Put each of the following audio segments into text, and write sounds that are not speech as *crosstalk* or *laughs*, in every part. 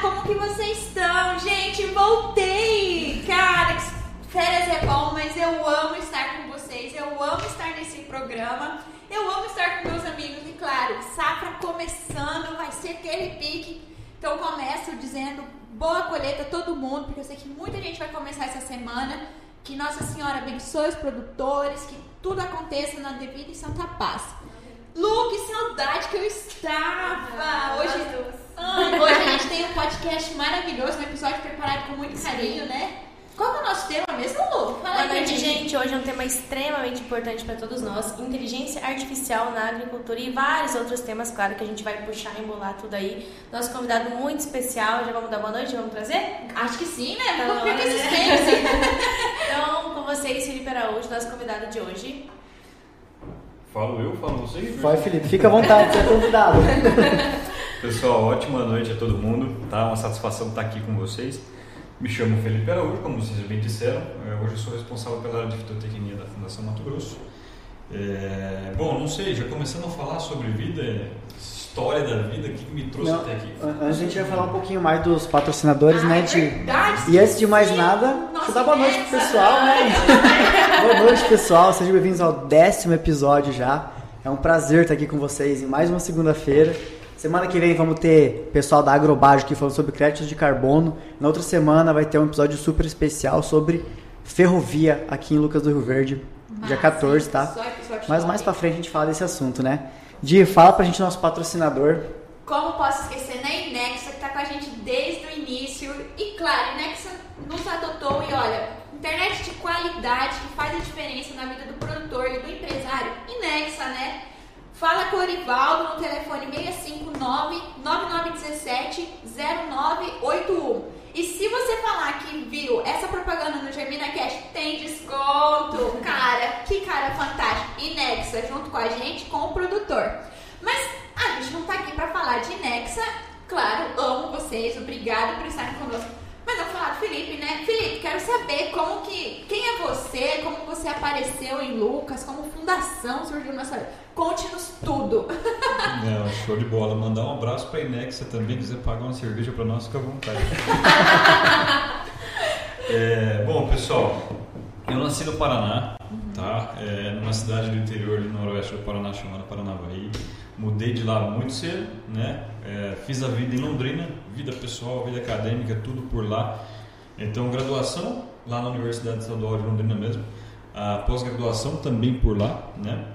como que vocês estão? Gente, voltei! Cara, férias é bom, mas eu amo estar com vocês, eu amo estar nesse programa, eu amo estar com meus amigos e claro, safra começando, vai ser aquele pique. Então começo dizendo boa colheita a todo mundo, porque eu sei que muita gente vai começar essa semana. Que Nossa Senhora abençoe os produtores, que tudo aconteça na devida e santa paz. Lu, que saudade que eu estava! Ah, hoje, Ai, hoje a gente tem um podcast maravilhoso, um episódio preparado com muito carinho, né? Qual é o nosso tema mesmo, Lu? Fala Boa noite, gente. Hoje é um tema extremamente importante para todos nós: inteligência artificial na agricultura e vários outros temas, claro, que a gente vai puxar e embolar tudo aí. Nosso convidado muito especial, já vamos dar boa noite, vamos trazer? Acho que sim, né? Tá Vamos esses *laughs* né? Então, com vocês, Felipe Araújo, nosso convidado de hoje. Falo eu, falo vocês? Vai, Felipe, fica à vontade, você é convidado. *laughs* Pessoal, ótima noite a todo mundo, tá? Uma satisfação estar aqui com vocês. Me chamo Felipe Araújo, como vocês bem disseram. É, Hoje eu sou responsável pela área de fitotecnia da Fundação Mato Grosso. É, bom, não sei, já começando a falar sobre vida, história da vida, o que me trouxe Não, até aqui? a gente vai falar um pouquinho mais dos patrocinadores, Ah, né? é De... verdade, E antes de mais sim. nada, Nossa, deixa eu dar boa noite pro pessoal, né? *laughs* boa noite, pessoal. Sejam bem-vindos ao décimo episódio já. É um prazer estar aqui com vocês em mais uma segunda-feira. Semana que vem vamos ter pessoal da Agrobage aqui falando sobre créditos de carbono. Na outra semana vai ter um episódio super especial sobre ferrovia aqui em Lucas do Rio Verde, dia Massa, 14, tá? Mas mais pra frente a gente fala desse assunto, né? Di, fala pra gente nosso patrocinador. Como posso esquecer, né? Inexa, que tá com a gente desde o início. E claro, Inexa nos adotou e olha, internet de qualidade que faz a diferença na vida do produtor e do empresário. Inexa, né? Fala com o Orivaldo no telefone 659-9917-0981. E se você falar que viu essa propaganda no Germina Cash, tem desconto. Cara, que cara fantástico. Inexa, junto com a gente, com o produtor. Mas a gente não tá aqui pra falar de Inexa. Claro, amo vocês, obrigado por estarem conosco. Mas vamos falar do Felipe, né? Felipe, quero saber como que. Quem é você? Como você apareceu em Lucas? Como fundação surgiu na sua? Conte-nos tudo. *laughs* Não, show de bola. Mandar um abraço pra Inexa também, quiser pagar uma cerveja pra nós, fica à vontade. *laughs* É, bom, pessoal, eu nasci no Paraná, tá? É, numa cidade do interior do noroeste do Paraná chamada Paranavaí. Mudei de lá muito cedo, né? É, fiz a vida em Londrina, vida pessoal, vida acadêmica, tudo por lá. Então, graduação lá na Universidade Estadual de Londrina mesmo. A pós-graduação também por lá, né?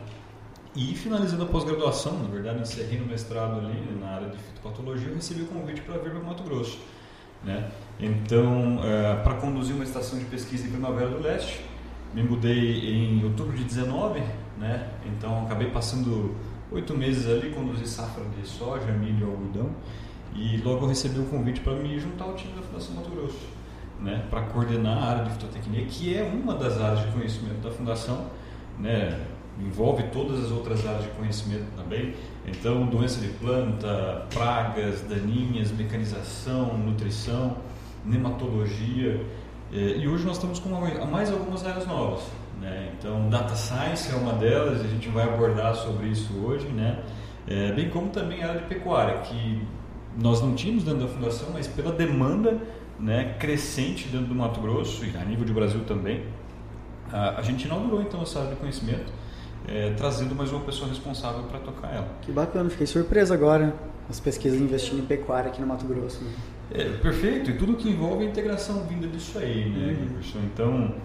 E finalizando a pós-graduação, na verdade, encerrei no mestrado ali na área de fitopatologia, eu recebi o convite para vir para o Mato Grosso. Né? Então, para conduzir uma estação de pesquisa em Primavera do Leste, me mudei em outubro de 19, né? então acabei passando oito meses ali, conduzi safra de soja, milho e algodão, e logo recebi o convite para me juntar ao time da Fundação Mato Grosso, né? para coordenar a área de fitotecnia, que é uma das áreas de conhecimento da Fundação, né? envolve todas as outras áreas de conhecimento também. Então, doença de planta, pragas, daninhas, mecanização, nutrição, nematologia. Eh, E hoje nós estamos com mais algumas áreas novas. Né? Então, data science é uma delas, a gente vai abordar sobre isso hoje, né? Eh, bem como também a área de pecuária, que nós não tínhamos dentro da fundação, mas pela demanda né, crescente dentro do Mato Grosso e a nível de Brasil também, a, a gente inaugurou então essa área de conhecimento, eh, trazendo mais uma pessoa responsável para tocar ela. Que bacana, fiquei surpreso agora. As pesquisas investindo em pecuária aqui no Mato Grosso. né? É, perfeito, e tudo que envolve a integração vinda disso aí, né, Uhum. Então,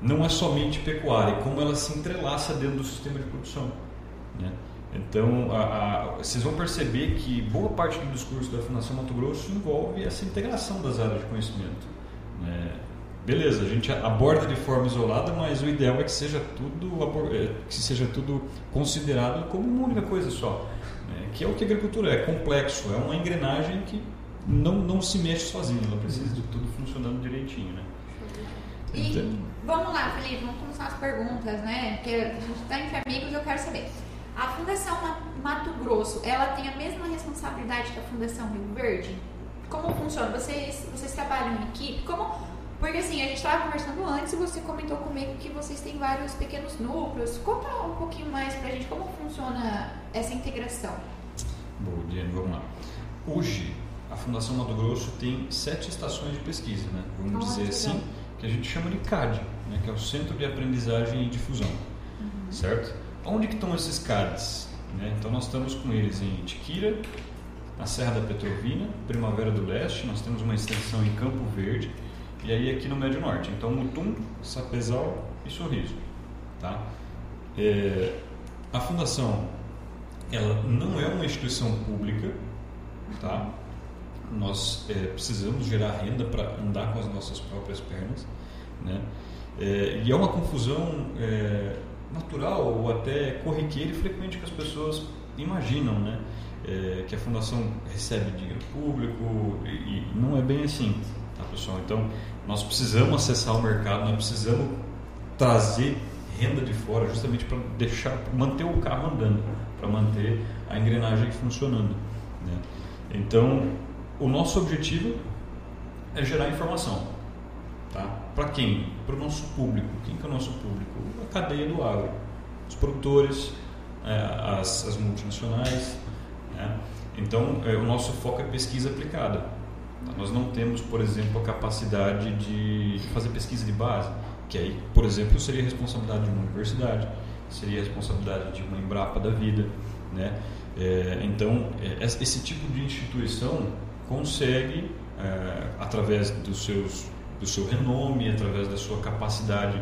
não é somente pecuária, é como ela se entrelaça dentro do sistema de produção. Né? Então, a- a- vocês vão perceber que boa parte do discurso da Fundação Mato Grosso envolve essa integração das áreas de conhecimento. né? Beleza, a gente aborda de forma isolada, mas o ideal é que seja tudo, é, que seja tudo considerado como uma única coisa só. né? Que é o que a agricultura é, complexo, é uma engrenagem que não, não se mexe sozinha, ela precisa de tudo funcionando direitinho. Né? E Então- vamos lá, Felipe, vamos começar as perguntas, né? Porque a gente está entre amigos eu quero saber. A Fundação Ma- Mato Grosso, ela tem a mesma responsabilidade que a Fundação Rio Verde? Como funciona? Vocês, vocês trabalham em equipe? Como... Porque assim, a gente estava conversando antes e você comentou comigo que vocês têm vários pequenos núcleos. Conta um pouquinho mais pra gente como funciona essa integração. Bom, Diane, vamos lá. Hoje, a Fundação Mato Grosso tem sete estações de pesquisa, né? vamos Ah, dizer que assim, que a gente chama de CAD, né? que é o Centro de Aprendizagem e Difusão, certo? Onde que estão esses CADs? né? Então nós estamos com eles em Tiquira, na Serra da Petrovina, Primavera do Leste, nós temos uma extensão em Campo Verde e aí aqui no Médio Norte. Então Mutum, Sapezal e Sorriso, tá? É, a fundação ela não é uma instituição pública, tá? Nós é, precisamos gerar renda para andar com as nossas próprias pernas, né? É, e é uma confusão é, natural ou até corriqueira e frequente que as pessoas imaginam, né? É, que a fundação recebe dinheiro público e, e não é bem assim, tá pessoal? Então nós precisamos acessar o mercado, nós precisamos trazer renda de fora justamente para deixar, manter o carro andando, para manter a engrenagem funcionando. Né? Então o nosso objetivo é gerar informação. Tá? Para quem? Para o nosso público. Quem que é o nosso público? Cadeia do agro. Os produtores, é, as, as multinacionais. Né? Então, é, o nosso foco é pesquisa aplicada. Tá? Nós não temos, por exemplo, a capacidade de fazer pesquisa de base, que aí, por exemplo, seria responsabilidade de uma universidade, seria a responsabilidade de uma Embrapa da vida. Né? É, então, esse tipo de instituição consegue, através dos seus do seu renome, através da sua capacidade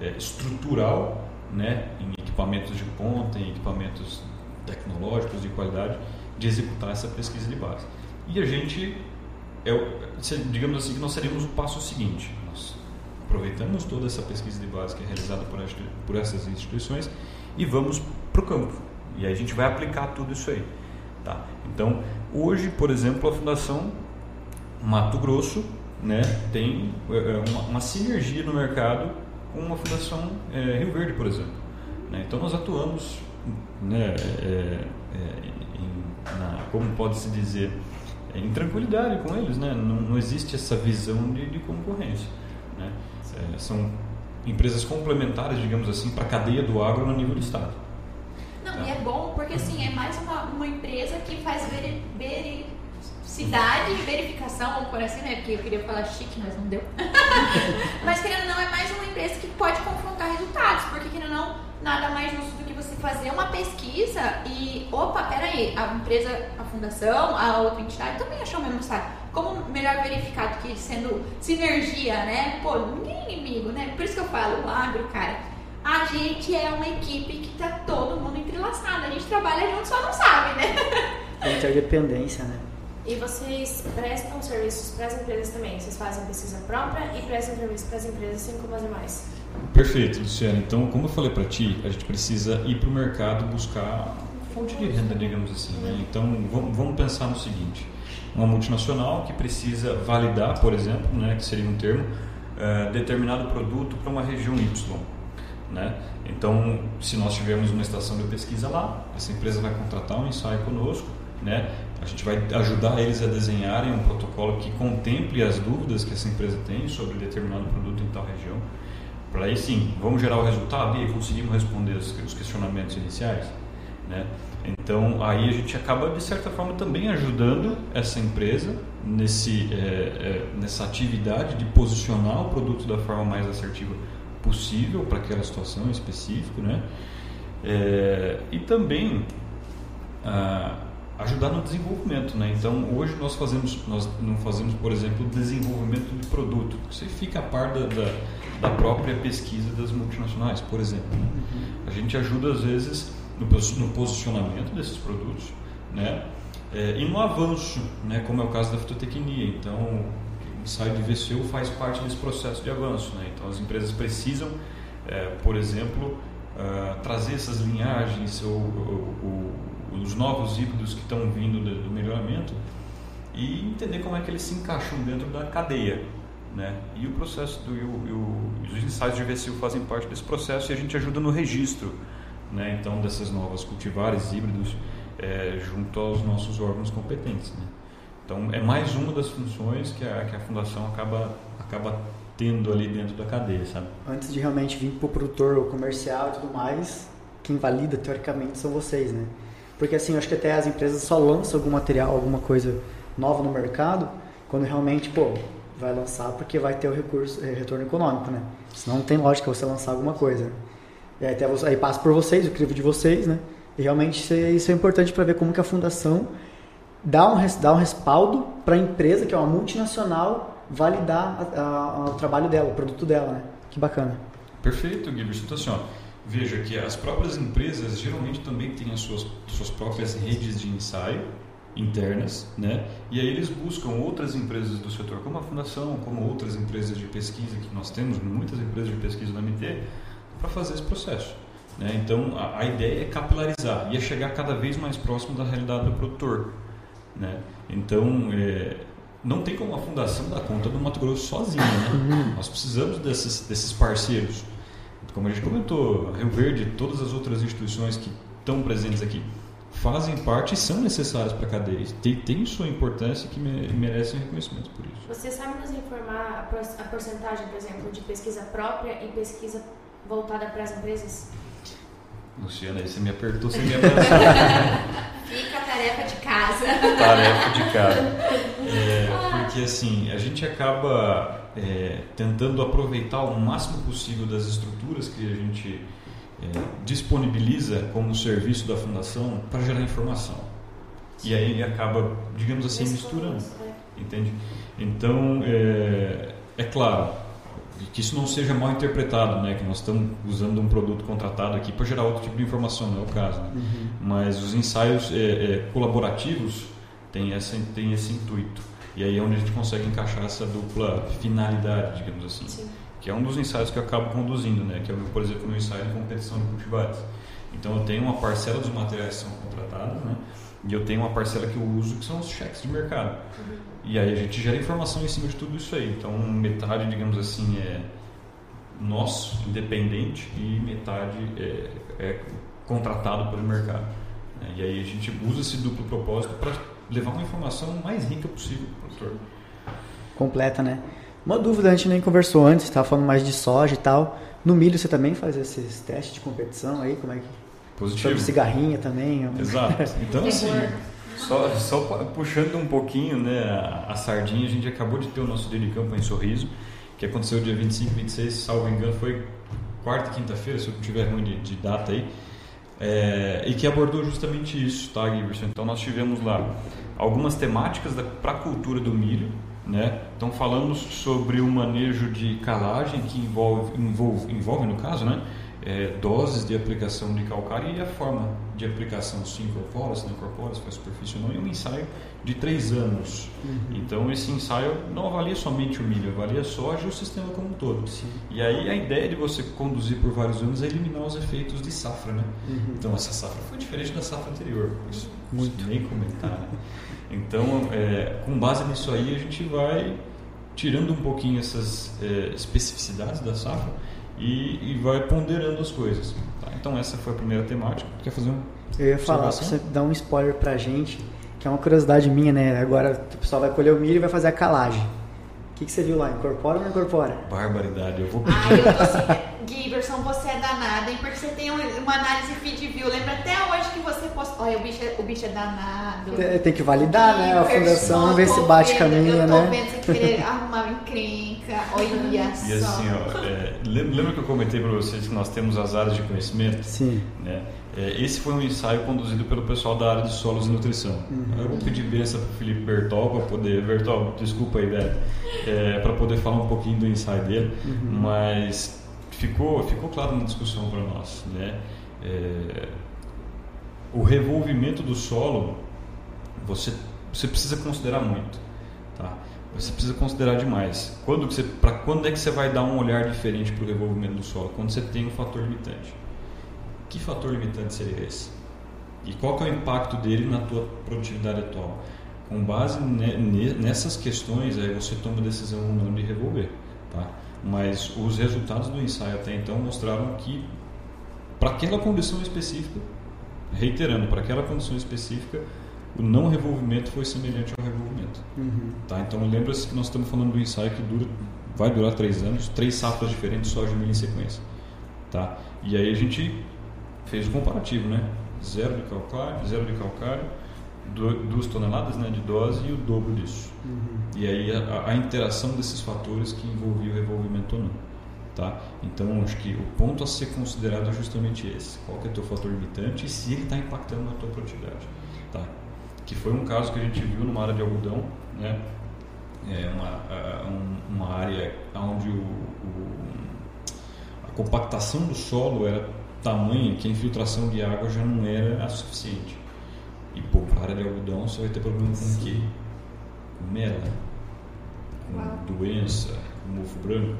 é, estrutural, né, em equipamentos de ponta, em equipamentos tecnológicos de qualidade, de executar essa pesquisa de base. E a gente, é, digamos assim, que nós seremos o passo seguinte. Nós aproveitamos toda essa pesquisa de base que é realizada por, por essas instituições e vamos para o campo. E aí a gente vai aplicar tudo isso aí. Tá? Então, hoje, por exemplo, a Fundação Mato Grosso né, tem uma, uma, sinergia no mercado com uma fundação é, Rio Verde, por exemplo. Né? Então nós atuamos, né, é, é, em, na, como pode se dizer, em tranquilidade com eles, né? não, não existe essa visão de, de concorrência. Né? são empresas complementares, digamos assim, para a cadeia do agro no nível do estado. Não, tá. e é bom porque assim é mais uma, uma empresa que faz veri, cidade e verificação, por assim, né? Porque eu queria falar chique, mas não deu. *laughs* mas querendo ou não, é mais uma empresa que pode confrontar resultados, porque querendo ou não, nada mais justo do que você fazer uma pesquisa e, opa, peraí, a empresa, a fundação, a outra entidade também achou o mesmo sabe? Como melhor verificar do que sendo sinergia, né? Pô, ninguém é inimigo, né? Por isso que eu falo, agro, cara, a gente é uma equipe que tá todo mundo entrelaçado, a gente trabalha junto, só não sabe, né? *laughs* A interdependência, né? E vocês prestam serviços para as empresas também? Vocês fazem pesquisa própria e prestam serviço para as empresas, assim como as demais? Perfeito, Luciano. Então, como eu falei para ti, a gente precisa ir para o mercado buscar fonte de renda, digamos assim. Né? Então, vamos pensar no seguinte: uma multinacional que precisa validar, por exemplo, né, que seria um termo, uh, determinado produto para uma região Y. Né? Então, se nós tivermos uma estação de pesquisa lá, essa empresa vai contratar um ensaio conosco, né? A gente vai ajudar eles a desenharem um protocolo que contemple as dúvidas que essa empresa tem sobre determinado produto em tal região. Para aí sim, vamos gerar o resultado e conseguimos responder os questionamentos iniciais. Né? Então, aí a gente acaba, de certa forma, também ajudando essa empresa nesse, é, é, nessa atividade de posicionar o produto da forma mais assertiva possível para aquela situação específica. Né? É, e também. Ah, ajudar no desenvolvimento, né? Então hoje nós fazemos, nós não fazemos, por exemplo, desenvolvimento de produto. Você fica a par da, da, da própria pesquisa das multinacionais, por exemplo. Né? A gente ajuda às vezes no, no posicionamento desses produtos, né? É, e no avanço, né? Como é o caso da fitotecnia. Então o ensaio de VCU faz parte desse processo de avanço, né? Então as empresas precisam, é, por exemplo, uh, trazer essas linhagens ou, ou, ou os novos híbridos que estão vindo do, do melhoramento e entender como é que eles se encaixam dentro da cadeia. Né? E o processo do, o, os ensaios de VCU fazem parte desse processo e a gente ajuda no registro né? então dessas novas cultivares híbridos é, junto aos nossos órgãos competentes. Né? Então é mais uma das funções que a, que a fundação acaba, acaba tendo ali dentro da cadeia, sabe? Antes de realmente vir para o produtor comercial e tudo mais, quem valida teoricamente são vocês, né? Porque assim, eu acho que até as empresas só lançam algum material, alguma coisa nova no mercado, quando realmente, pô, vai lançar porque vai ter o recurso, é, retorno econômico, né? Senão não tem lógica você lançar alguma coisa. E aí, até, aí passa por vocês, o crivo de vocês, né? E realmente isso é, é importante para ver como que a fundação dá um, dá um respaldo para a empresa, que é uma multinacional, validar a, a, o trabalho dela, o produto dela, né? Que bacana. Perfeito, Guilherme. Então, assim, ó, veja que as próprias empresas geralmente também têm as suas, suas próprias redes de ensaio internas, né? E aí eles buscam outras empresas do setor, como a fundação, como outras empresas de pesquisa que nós temos, muitas empresas de pesquisa da MT, para fazer esse processo. Né? Então a, a, ideia é capilarizar e é chegar cada vez mais próximo da realidade do produtor. Né? Então é, não tem como a fundação dar conta do Mato Grosso sozinha. Né? Uhum. Nós precisamos desses, desses parceiros. Como a gente comentou, Rio Verde, todas as outras instituições que estão presentes aqui fazem parte e são necessárias para a cadeia. Tem, tem sua importância que merecem reconhecimento por isso. Você sabe nos informar a porcentagem, por exemplo, de pesquisa própria e pesquisa voltada para as empresas? Luciana, aí você me apertou sem me *laughs* abraçar. Fica tarefa de casa. Tarefa de casa. *laughs* É, porque assim, a gente acaba é, tentando aproveitar o máximo possível das estruturas que a gente é, disponibiliza como serviço da fundação para gerar informação. E aí ele acaba, digamos assim, misturando. É. Entende? Então, é, é claro, que isso não seja mal interpretado, né? Que nós estamos usando um produto contratado aqui para gerar outro tipo de informação, não é o caso. Né? Uhum. Mas os ensaios é, é, colaborativos têm, essa, têm esse intuito. E aí é onde a gente consegue encaixar essa dupla finalidade, digamos assim. Sim que é um dos ensaios que eu acabo conduzindo, né? que é, por exemplo, o meu ensaio de competição de cultivares. Então eu tenho uma parcela dos materiais que são contratados, né? E eu tenho uma parcela que eu uso que são os cheques de mercado. E aí a gente gera informação em cima de tudo isso aí. Então metade, digamos assim, é nosso, independente, e metade é, é contratado pelo mercado. Né? E aí a gente usa esse duplo propósito para levar uma informação mais rica possível para o. Completa, né? Uma dúvida, a gente nem conversou antes, estava falando mais de soja e tal. No milho você também faz esses testes de competição aí? Como é que. Positivo. Sobre cigarrinha também. Exato. *laughs* Então, assim, só, só puxando um pouquinho né, a, a, sardinha, a gente acabou de ter o nosso dia de campo em Sorriso, que aconteceu dia 25, 26, salvo engano, foi quarta e quinta-feira, se eu não tiver ruim de, de data aí. É, e que abordou justamente isso, tá, Giverson? Então, nós tivemos lá algumas temáticas para a cultura do milho, né? Então falamos sobre o manejo de calagem que envolve, envolve, envolve no caso, né? É, doses de aplicação de calcário e a forma de aplicação, se incorpora, se não incorpora, se faz superfície ou não, e um ensaio de três anos. Uhum. Então esse ensaio não avalia somente o milho, avalia a soja e o sistema como um todo. Sim. E aí a ideia de você conduzir por vários anos é eliminar os efeitos de safra, né? Uhum. Então essa safra foi diferente da safra anterior, isso Muito. nem comentar, né? Então, é, com base nisso aí, a gente vai tirando um pouquinho essas é, especificidades da safra e, e, vai ponderando as coisas. Tá? Então, essa foi a primeira temática. Quer fazer um? Eu ia falar, você dar um spoiler pra gente, que é uma curiosidade minha, né? Agora o pessoal vai colher o milho e vai fazer a calagem. O que, que você viu lá? Incorpora ou não incorpora? Barbaridade, eu vou pedir. Ai, eu tô assim, *laughs* Giverson, você é danado, hein? Porque você tem uma análise feed view. Lembra até hoje que você postou. Olha, o bicho é, o bicho é danado. Tem, tem que validar, né? A fundação, vamos ver se bate vendo, caminho, né? Eu tô vendo você querer *laughs* arrumar encrenca. Olha só. E assim, ó, é, lembra que eu comentei para vocês que nós temos as áreas de conhecimento? Sim. Né? É, esse foi um ensaio conduzido pelo pessoal da área de solos e nutrição. Uhum. Eu vou pedir benção para o Felipe Bertol para poder. Bertol, desculpa aí, Beto. É, para poder falar um pouquinho do ensaio dele. Uhum. Mas ficou, ficou claro na discussão para nós. Né? É, o revolvimento do solo, você, você precisa considerar muito. Tá? Você precisa considerar demais. Quando, você, pra, quando é que você vai dar um olhar diferente para o revolvimento do solo? Quando você tem um fator limitante. Que fator limitante seria esse? E qual é o impacto dele na tua produtividade atual? Com base nessas questões, aí você toma a decisão ou não de revolver. Tá? Mas os resultados do ensaio até então mostraram que, para aquela condição específica, reiterando, para aquela condição específica, o não revolvimento foi semelhante ao revolvimento. Uhum. Tá? Então lembra-se que nós estamos falando do ensaio que dura, vai durar três anos, três safras diferentes, soja e milho em sequência. Tá? E aí a gente fez o comparativo, né? Zero de calcário, zero de calcário, duas toneladas né, de dose e o dobro disso. Uhum. E aí a, a, interação desses fatores que envolvia o revolvimento ou não. Tá? Então acho que o ponto a ser considerado é justamente esse. Qual que é o teu fator limitante e se ele está impactando na tua produtividade. Tá? Que foi um caso que a gente viu numa área de algodão, né? É uma, uma área onde o, o, a compactação do solo era tamanha que a infiltração de água já não era a suficiente. E pô, área de algodão você vai ter problema com o quê? Com mela, com Uau. doença, com mofo branco,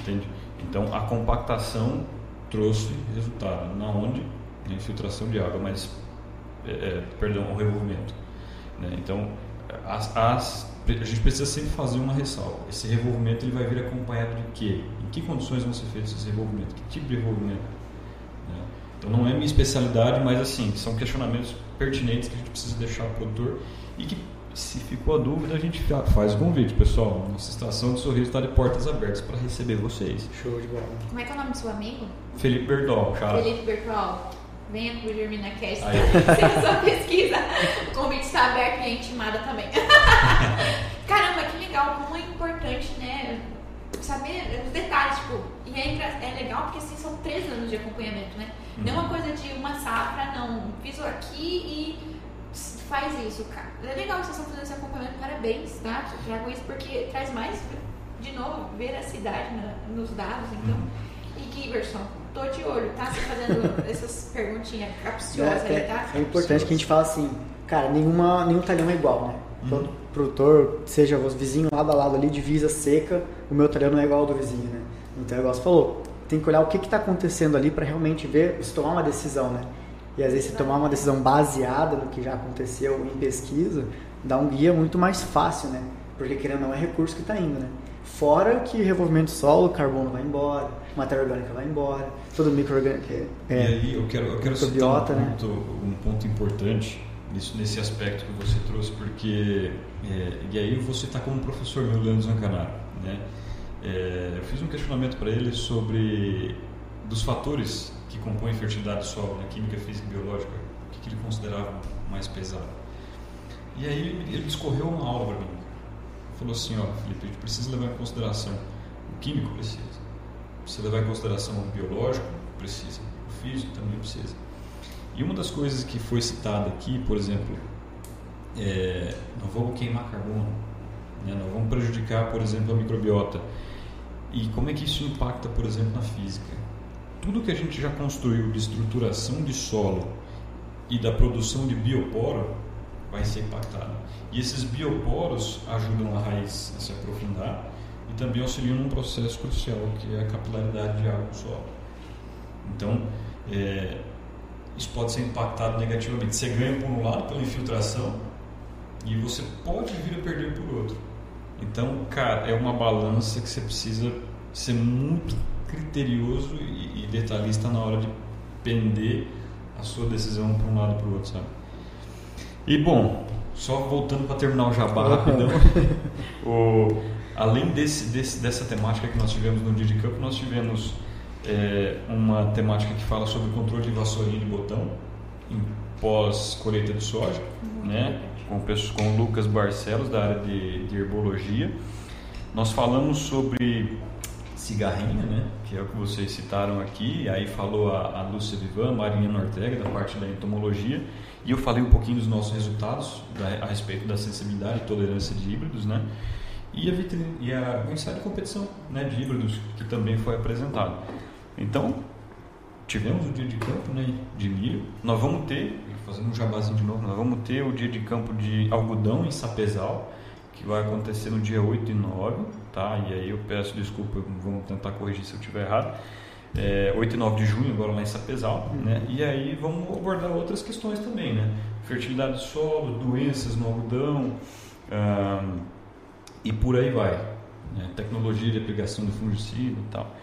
entende? Então a compactação trouxe resultado. Na onde? Na infiltração de água, mas, é, é, perdão, o revolvimento. Né? Então as, as, a gente precisa sempre fazer uma ressalva. Esse revolvimento ele vai vir acompanhado de quê? Em que condições vão ser feitos esse revolvimento? Que tipo de revolvimento? Então não é minha especialidade, mas assim, são questionamentos pertinentes que a gente precisa deixar para o produtor e que, se ficou a dúvida, a gente faz o convite, pessoal. Nossa estação de sorriso está de portas abertas para receber vocês. Show de bola. Como é que é o nome do seu amigo? Felipe Bertol, cara. Felipe Bertol. Venha pro Germina Cast, tá? *laughs* sua pesquisa. O convite está aberto e é intimada também. *laughs* Caramba, que legal, como é importante, né? Saber os detalhes, tipo, e é, é legal porque assim, são três anos de acompanhamento, né? Não é uma coisa de uma safra, não. Fiz aqui e faz isso, cara. É legal que vocês estão fazendo esse acompanhamento, parabéns, tá? Trago isso porque traz mais, de novo, veracidade na, nos dados, então. Uhum. E Giverson, tô de olho, tá? Você fazendo *laughs* essas perguntinhas capciosas é, aí, tá? É, é importante que a gente fale assim, cara, nenhuma, nenhum talhão é igual, né? Uhum. Todo produtor, seja os vizinhos lado a lado ali, divisa seca, o meu talhão não é igual ao do vizinho, né? Então, igual você falou, tem que olhar o que está acontecendo ali para realmente ver, se tomar uma decisão, né? E às vezes se tomar uma decisão baseada no que já aconteceu em pesquisa, dá um guia muito mais fácil, né? Porque querendo não é recurso que está indo, né? Fora que revolvimento solo, carbono vai embora, matéria orgânica vai embora, todo microorgânico é, E aí eu quero, eu quero citar um, né? ponto, um ponto importante nisso, nesse aspecto que você trouxe, porque é, e aí você está como professor meu, Leandro Zancanaro, né? É, eu fiz um questionamento para ele sobre dos fatores que compõem fertilidade do solo, né, química, física e biológica, o que, que ele considerava mais pesado. E aí ele, ele discorreu uma aula para mim. Falou assim, ó, Felipe, a gente precisa levar em consideração o químico precisa, precisa levar em consideração o biológico precisa, o físico também precisa. E uma das coisas que foi citada aqui, por exemplo, é, não vamos queimar carbono, né? não vamos prejudicar, por exemplo, a microbiota. E como é que isso impacta, por exemplo, na física? Tudo que a gente já construiu de estruturação de solo e da produção de bioporo vai ser impactado. E esses bioporos ajudam a raiz a se aprofundar e também auxiliam num processo crucial que é a capilaridade de água no solo. Então, é, isso pode ser impactado negativamente. Você ganha por um lado pela infiltração e você pode vir a perder por outro. Então, cara, é uma balança que você precisa ser muito criterioso e, e detalhista na hora de pender a sua decisão para um lado para o outro, sabe? E bom, só voltando para terminar o jabá rapidão, *laughs* o, além desse, desse, dessa temática que nós tivemos no dia de campo, nós tivemos é, uma temática que fala sobre controle de vassourinha de botão em pós-colheita de soja, né? com, com o Lucas Barcelos, da área de, de herbologia. Nós falamos sobre cigarrinha, né? que é o que vocês citaram aqui, aí falou a, a Lúcia Vivan, Marinha Nortega, da parte da entomologia, e eu falei um pouquinho dos nossos resultados da, a respeito da sensibilidade e tolerância de híbridos, né? E a, vitrine, e a o ensaio de competição né, de híbridos, que também foi apresentado. Então, tivemos o dia de campo né, de milho. Nós vamos ter, fazendo um jabazinho de novo, nós vamos ter o dia de campo de algodão em Sapezal, que vai acontecer no dia 8 e 9, tá? E aí eu peço desculpa, vamos tentar corrigir se eu estiver errado. É, 8 e 9 de junho, agora lá em Sapezal, uhum. né? E aí vamos abordar outras questões também, né? Fertilidade do solo, doenças no algodão e por aí vai. Né? Tecnologia de aplicação de fungicida e tal.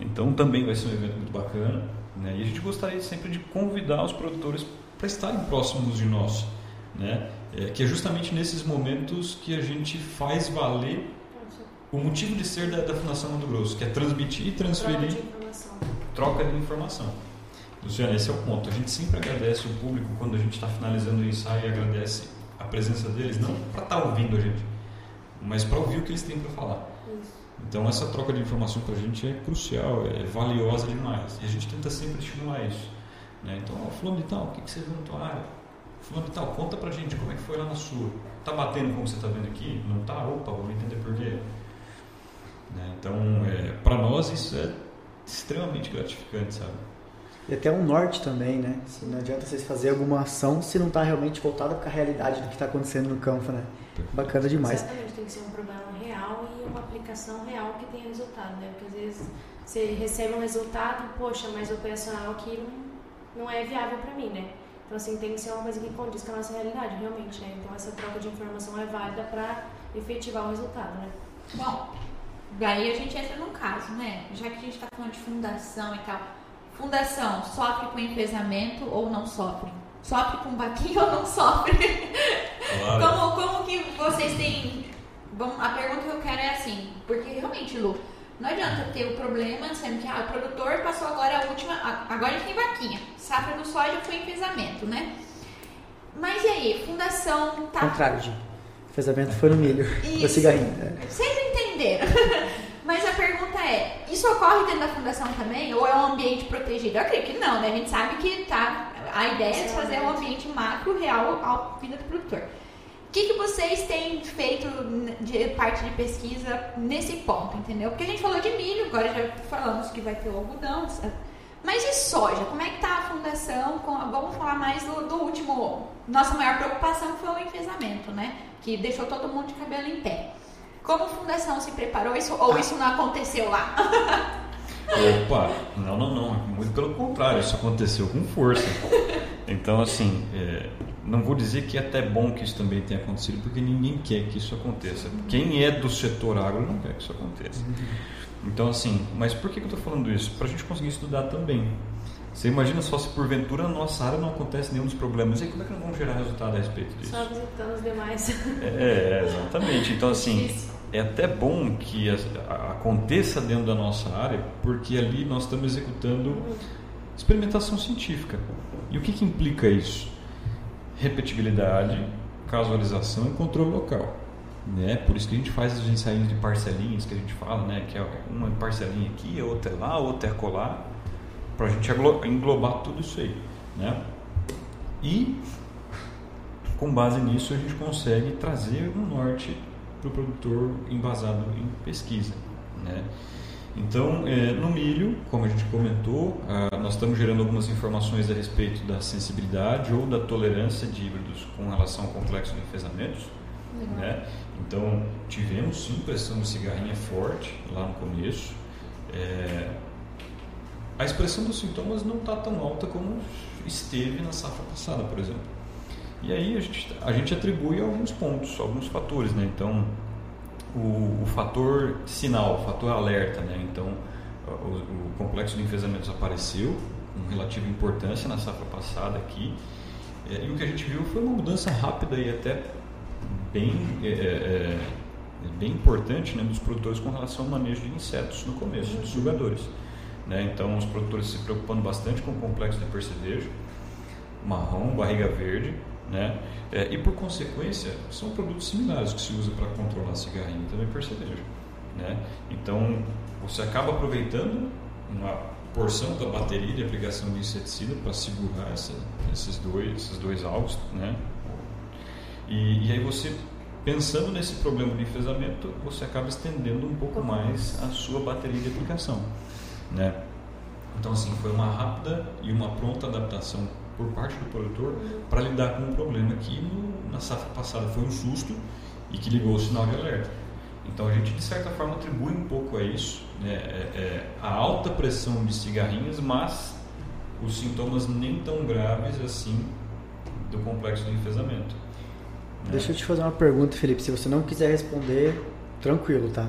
Então também vai ser um evento muito bacana. Né? E a gente gostaria sempre de convidar os produtores para estarem próximos de nós. Né? É, que é justamente nesses momentos que a gente faz valer o motivo de ser da, da Fundação Mundo Grosso, que é transmitir e transferir troca de informação. Luciano, esse é o ponto. A gente sempre agradece o público quando a gente está finalizando o ensaio e agradece a presença deles, não para estar tá ouvindo a gente, mas para ouvir o que eles têm para falar. Então essa troca de informação para a gente é crucial, é valiosa demais. E a gente tenta sempre estimular isso. Né? Então, ó, fulano de tal, o que, que você viu na tua área? Fulano de tal, conta pra gente como é que foi lá na sua. Tá batendo como você está vendo aqui? Não tá? Opa, vamos entender por quê. Né? Então, é, para nós isso é extremamente gratificante, sabe? E até um norte também, né? Não adianta vocês fazerem alguma ação se não está realmente voltada para a realidade do que está acontecendo no campo, né? Bacana demais. Exatamente, tem que ser um problema real e uma aplicação real que tenha resultado, né? Porque às vezes você recebe um resultado, poxa, mas operacional aqui não, não é viável para mim, né? Então, assim, tem que ser uma coisa que condiz com a nossa realidade, realmente, né? Então, essa troca de informação é válida para efetivar o resultado, né? Bom, daí a gente entra num caso, né? Já que a gente está falando de fundação e tal. Fundação sofre com enfesamento ou não sofre? Sofre com baquinho *laughs* ou não sofre? Claro. Como, como que vocês têm. Bom, a pergunta que eu quero é assim, porque realmente, Lu, não adianta ter o problema, sendo que ah, o produtor passou agora a última. Agora ele tem vaquinha. Safra do soja foi enfesamento, né? Mas e aí, fundação tá. Contrário, de Enfesamento foi no milho. *laughs* Isso. No cigarrinho. É. Vocês entenderam. *laughs* Mas a pergunta é, isso ocorre dentro da fundação também? Ou é um ambiente protegido? Eu acredito que não, né? A gente sabe que tá, a ideia é fazer um ambiente macro real à vida do produtor. O que, que vocês têm feito de parte de pesquisa nesse ponto, entendeu? Porque a gente falou de milho, agora já falamos que vai ter o algodão, mas e soja? Como é que está a fundação? Vamos falar mais do, do, último. Nossa maior preocupação foi o enfesamento, né? Que deixou todo mundo de cabelo em pé. Como a fundação se preparou isso ou isso não aconteceu lá? *laughs* Opa, não, não, não. Muito pelo contrário, isso aconteceu com força. Então, assim, é, não vou dizer que é até bom que isso também tenha acontecido, porque ninguém quer que isso aconteça. Quem é do setor agro não quer que isso aconteça. Então, assim, mas por que eu estou falando isso? Para a gente conseguir estudar também. Você imagina só se porventura na nossa área não acontece nenhum dos problemas. E como é que nós vamos gerar resultado a respeito disso? Só visitando os demais. É, exatamente. Então, assim, é até bom que aconteça dentro da nossa área, porque ali nós estamos executando experimentação científica. E o que, que implica isso? Repetibilidade, casualização e controle local. Né? Por isso que a gente faz as ensaios de parcelinhas que a gente fala, né? que é uma parcelinha aqui, outra é lá, outra é colar, para a gente englobar tudo isso aí. Né? E com base nisso a gente consegue trazer um norte para o produtor embasado em pesquisa. Né? Então, é, no milho, como a gente comentou, ah, nós estamos gerando algumas informações a respeito da sensibilidade ou da tolerância de híbridos com relação ao complexo de enfesamentos. Né? Então, tivemos sim pressão de cigarrinha forte lá no começo. É, a expressão dos sintomas não está tão alta como esteve na safra passada, por exemplo. E aí a gente, a gente atribui alguns pontos, alguns fatores, né? Então, o, o fator sinal, o fator alerta, né? Então, o, o, complexo de enfesamentos apareceu com relativa importância na safra passada aqui. É, e o que a gente viu foi uma mudança rápida e até bem, é, é, é, bem importante né, dos produtores com relação ao manejo de insetos no começo, dos sugadores. Né? Então, os produtores se preocupando bastante com o complexo de percevejo, marrom, barriga verde, né? É, e por consequência, são produtos similares que se usa para controlar cigarrinho também percevejo. Né? Então, você acaba aproveitando uma porção da bateria de aplicação de inseticida para segurar essa, esses, dois, esses dois alvos. Né? E, e aí você, pensando nesse problema de enfesamento, você acaba estendendo um pouco mais a sua bateria de aplicação. Né? Então, assim, foi uma rápida e uma pronta adaptação por parte do produtor para lidar com um problema que no, na safra passada foi um susto e que ligou o sinal de alerta. Então a gente de certa forma atribui um pouco a isso, né, é, é, a alta pressão de cigarrinhas, mas os sintomas nem tão graves assim do complexo de enfesamento. Né? Deixa eu te fazer uma pergunta, Felipe. Se você não quiser responder, tranquilo, tá?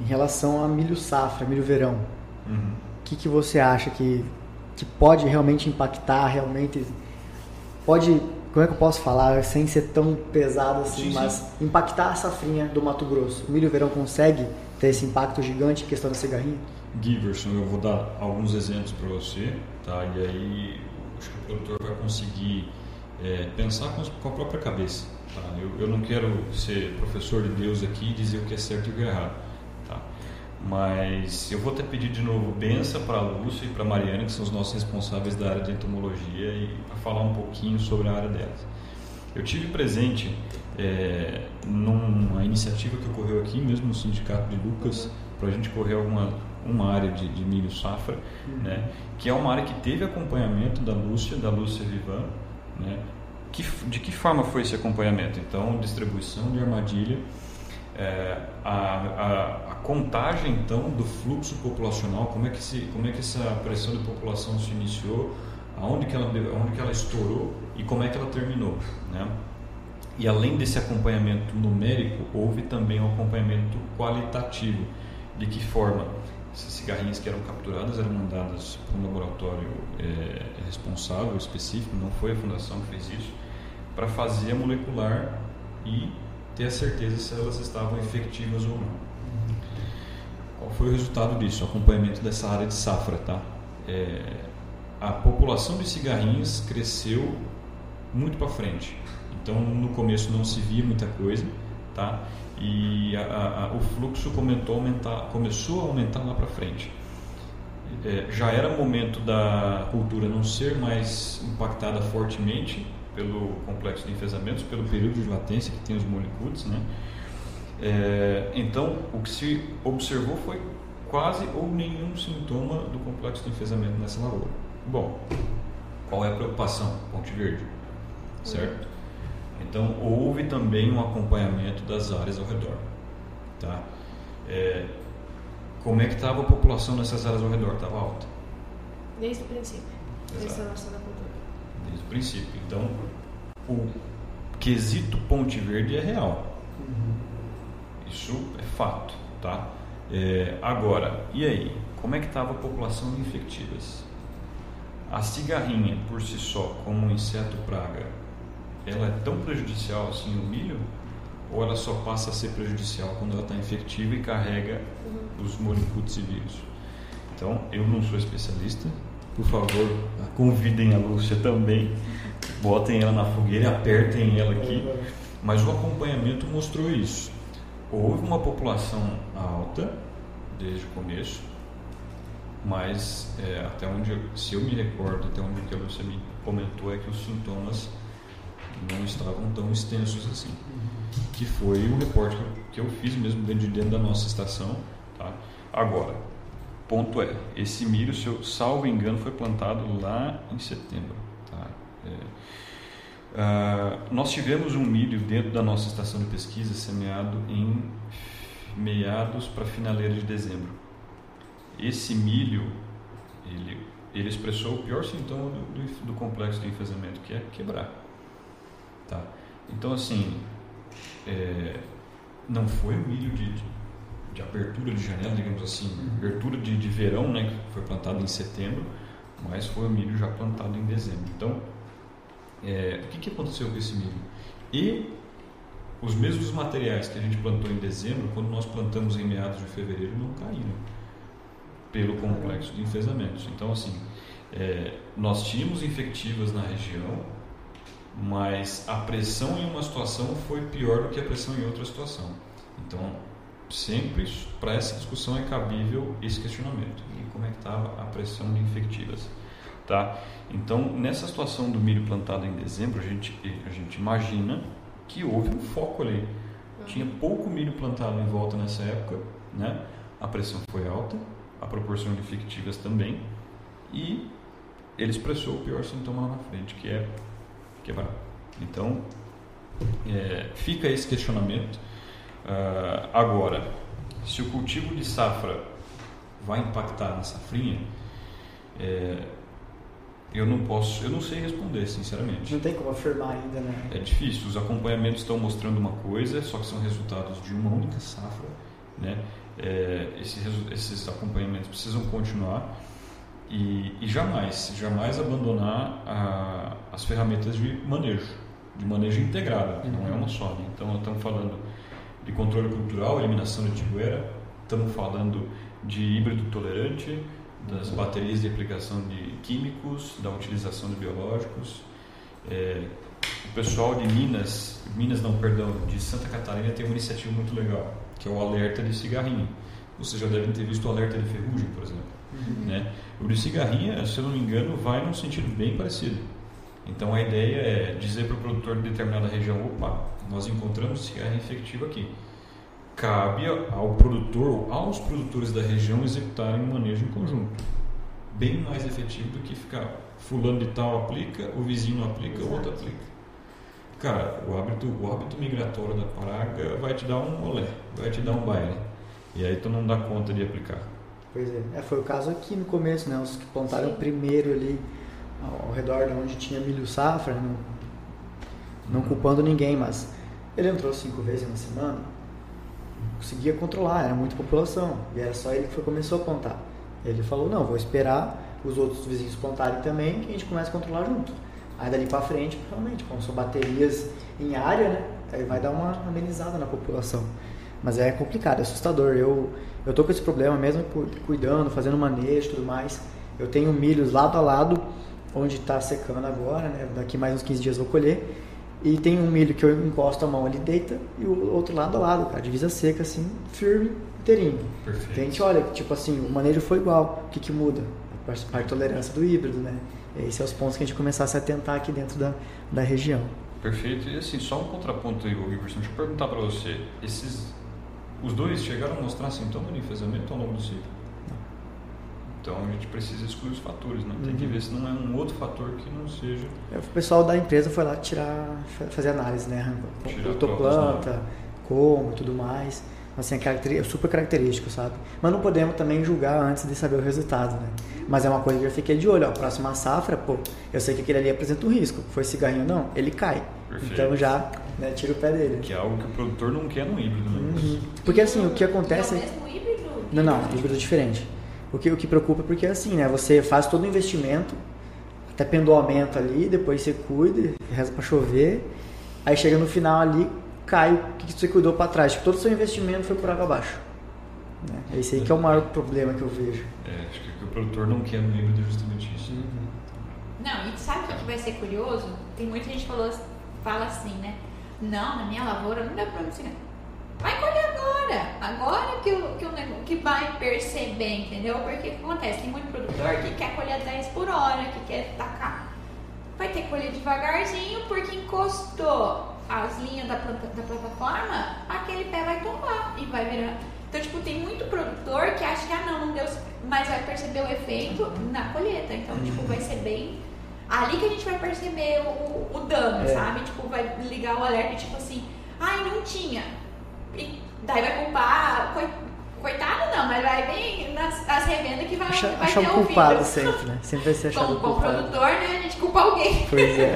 Em relação a milho safra, milho verão, o uhum. que, que você acha que que pode realmente impactar, realmente pode, como é que eu posso falar, sem ser tão pesado assim, sim, mas sim. impactar a safrinha do Mato Grosso. O milho verão consegue ter esse impacto gigante em questão da cigarrinha? Giverson, eu vou dar alguns exemplos para você, tá? E aí acho que o produtor vai conseguir é, pensar com, com, a própria cabeça. Tá? Eu, eu não quero ser professor de Deus aqui e dizer o que é certo e o que é errado. Mas eu vou até pedir de novo benção para a Lúcia e para a Mariana, que são os nossos responsáveis da área de entomologia, e para falar um pouquinho sobre a área delas. Eu tive presente é, numa iniciativa que ocorreu aqui mesmo no Sindicato de Lucas, para a gente correr alguma uma área de, de milho safra, uhum. né, que é uma área que teve acompanhamento da Lúcia, da Lúcia Vivan, né, que, de que forma foi esse acompanhamento? Então, distribuição de armadilha, é, a, a, a, contagem então do fluxo populacional, como é que se, como é que essa pressão de população se iniciou, aonde que ela, aonde que ela estourou e como é que ela terminou, né? E além desse acompanhamento numérico, houve também um acompanhamento qualitativo. De que forma? Essas cigarrinhas que eram capturadas eram mandadas para um laboratório é, responsável, específico, não foi a fundação que fez isso, para fazer a molecular e ter a certeza se elas estavam efetivas ou não. Qual foi o resultado disso? O acompanhamento dessa área de safra, tá? É, a população de cigarrinhas cresceu muito para frente. Então, no começo não se via muita coisa, tá? e a, a, o fluxo aumentar, começou a aumentar lá para frente. É, já era momento da cultura não ser mais impactada fortemente pelo complexo de enfesamentos, pelo período de latência que tem os molecules, né? É, então, o que se observou foi quase ou nenhum sintoma do complexo de enfesamento nessa lavoura. Bom, qual é a preocupação? Ponte Verde, certo? Então houve também um acompanhamento das áreas ao redor. Tá? É, como é que estava a população nessas áreas ao redor? Estava alta. Desde o princípio. Desde a nossa. Desde o princípio. Então, o quesito Ponte Verde é real. Uhum. Isso é fato. Tá? É, agora, e aí? Como é que estava a população de infectivas? A cigarrinha, por si só, como um inseto praga, ela é tão prejudicial assim o milho? Ou ela só passa a ser prejudicial quando ela está infectiva e carrega uhum. os molicutes e vírus? Então, eu não sou especialista. Por favor, convidem a Lúcia também. Botem ela na fogueira apertem ela aqui. Mas o acompanhamento mostrou isso. Houve uma população alta desde o começo, mas é, até onde, se eu me recordo, até onde a Lúcia me comentou, é que os sintomas não estavam tão extensos assim. Que foi um reporte que eu fiz mesmo dentro, de dentro da nossa estação. Tá? Agora, ponto é, esse milho, se eu salvo engano, foi plantado lá em setembro. Tá? É, Uh, nós tivemos um milho dentro da nossa estação de pesquisa semeado em meados para finaleira de dezembro. Esse milho, ele, ele expressou o pior sintoma do, do, do complexo de enfesamento, que é quebrar. Tá? Então, assim, é, não foi o milho de, de, abertura de janela, digamos assim, uhum. abertura de, de verão, né, que foi plantado em setembro, mas foi o milho já plantado em dezembro. Então, é, o que, que aconteceu com esse milho? E os mesmos materiais que a gente plantou em dezembro, quando nós plantamos em meados de fevereiro, não caíram pelo complexo de enfesamentos. Então, assim, é, nós tínhamos infectivas na região, mas a pressão em uma situação foi pior do que a pressão em outra situação. Então, sempre para essa discussão é cabível esse questionamento. E como é que estava a pressão de infectivas? Tá? Então, nessa situação do milho plantado em dezembro, a gente, a gente imagina que houve um foco ali. Tinha pouco milho plantado em volta nessa época, né? a pressão foi alta, a proporção de infectivas também, e ele expressou o pior sintoma lá na frente, que é quebrar. Então, é, fica esse questionamento. Uh, agora, se o cultivo de safra vai impactar na safrinha, é, eu não posso, eu não sei responder, sinceramente. Não tem como afirmar ainda, né? É difícil. Os acompanhamentos estão mostrando uma coisa, só que são resultados de uma única safra, né? É, esses, esses acompanhamentos precisam continuar e, e jamais, jamais abandonar a, as ferramentas de manejo, de manejo integrado, uhum. não é uma só. Né? Então, estamos falando de controle cultural, eliminação de tiguera, estamos falando de híbrido tolerante, das baterias de aplicação de químicos, da utilização de biológicos. É, o pessoal de Minas, Minas não, perdão, de Santa Catarina tem uma iniciativa muito legal, que é o alerta de cigarrinho. Vocês já devem ter visto o alerta de ferrugem, por exemplo. Uhum. Né? O de cigarrinha, se eu não me engano, vai num sentido bem parecido. Então a ideia é dizer para o produtor de determinada região, opa, nós encontramos cigarrinha infectiva aqui. Cabe ao produtor, aos produtores da região executarem um manejo em conjunto. Bem mais efetivo do que ficar fulano de tal aplica, o vizinho aplica, Exato. o outro aplica. Cara, o hábito, o hábito migratório da praga vai te dar um olé, vai te dar um baile. E aí tu não dá conta de aplicar. Pois é. é foi o caso aqui no começo, né? Os que plantaram Sim. primeiro ali ao redor de onde tinha milho safra, não, não culpando ninguém, mas ele entrou cinco vezes na semana, conseguia controlar, era muita população, e era só ele que foi, começou a plantar. Ele falou, não, vou esperar os outros vizinhos plantarem também, que a gente começa a controlar junto. Aí dali para frente, realmente, como são baterias em área, né, aí vai dar uma amenizada na população. Mas é complicado, é assustador. Eu, eu tô com esse problema mesmo cuidando, fazendo manejo e tudo mais. Eu tenho milhos lado a lado, onde está secando agora, né? Daqui mais uns 15 dias vou colher. E tem um milho que eu encosto a mão, ele deita, e o outro lado a lado, cara, divisa seca, assim, firme, inteirinho. Perfeito. Então a gente olha, tipo assim, o manejo foi igual, o que, que muda? A parte de tolerância do híbrido, né? Esses são os pontos que a gente começar a se atentar aqui dentro da, da região. Perfeito. E assim, só um contraponto aí, Iverson, deixa eu perguntar para você. Esses, os dois chegaram a mostrar sintoma de enfesamento ao longo do ciclo? Então a gente precisa excluir os fatores, né? Tem uhum. que ver se não é um outro fator que não seja. É, o pessoal da empresa foi lá tirar, fazer análise, né? Protoplanta, como e tudo mais. Assim, é super característico, sabe? Mas não podemos também julgar antes de saber o resultado, né? Mas é uma coisa que eu fiquei de olho, ó. Próxima safra, pô, eu sei que aquele ali apresenta um risco. Foi cigarrinho não, ele cai. Perfeito. Então já né, tira o pé dele. Que é algo que o produtor não quer no híbrido, né? Uhum. Porque assim, o que acontece. É o mesmo híbrido? Não, não, híbrido diferente. O que, o que preocupa é porque é assim, né? Você faz todo o investimento, até pendoamento ali, depois você cuida, reza para chover, aí chega no final ali, cai o que você cuidou para trás. Tipo, todo o seu investimento foi por água abaixo. Né? Esse aí que é o maior problema que eu vejo. É, acho que o produtor não quer no híbrido é justamente isso. Uhum. Não, e sabe o que vai ser curioso? Tem muita gente que falou, fala assim, né? Não, na minha lavoura não dá pra me Vai colher agora. Agora que o, que o que vai perceber, entendeu? Porque o que acontece? Tem muito produtor que quer colher 10 por hora, que quer tacar. Vai ter que colher devagarzinho porque encostou as linhas da, planta, da plataforma, aquele pé vai tombar e vai virar. Então, tipo, tem muito produtor que acha que, ah, não, não deu, mas vai perceber o efeito na colheita. Então, tipo, vai ser bem. Ali que a gente vai perceber o, o dano, é. sabe? Tipo, vai ligar o alerta, tipo assim, ai, não tinha e daí vai culpar, coitado não, mas vai bem nas, nas revendas que vai, Acha, vai achar ter um culpado sempre, né? Sempre vai ser achado Como bom produtor, né? A gente culpa alguém. Pois é.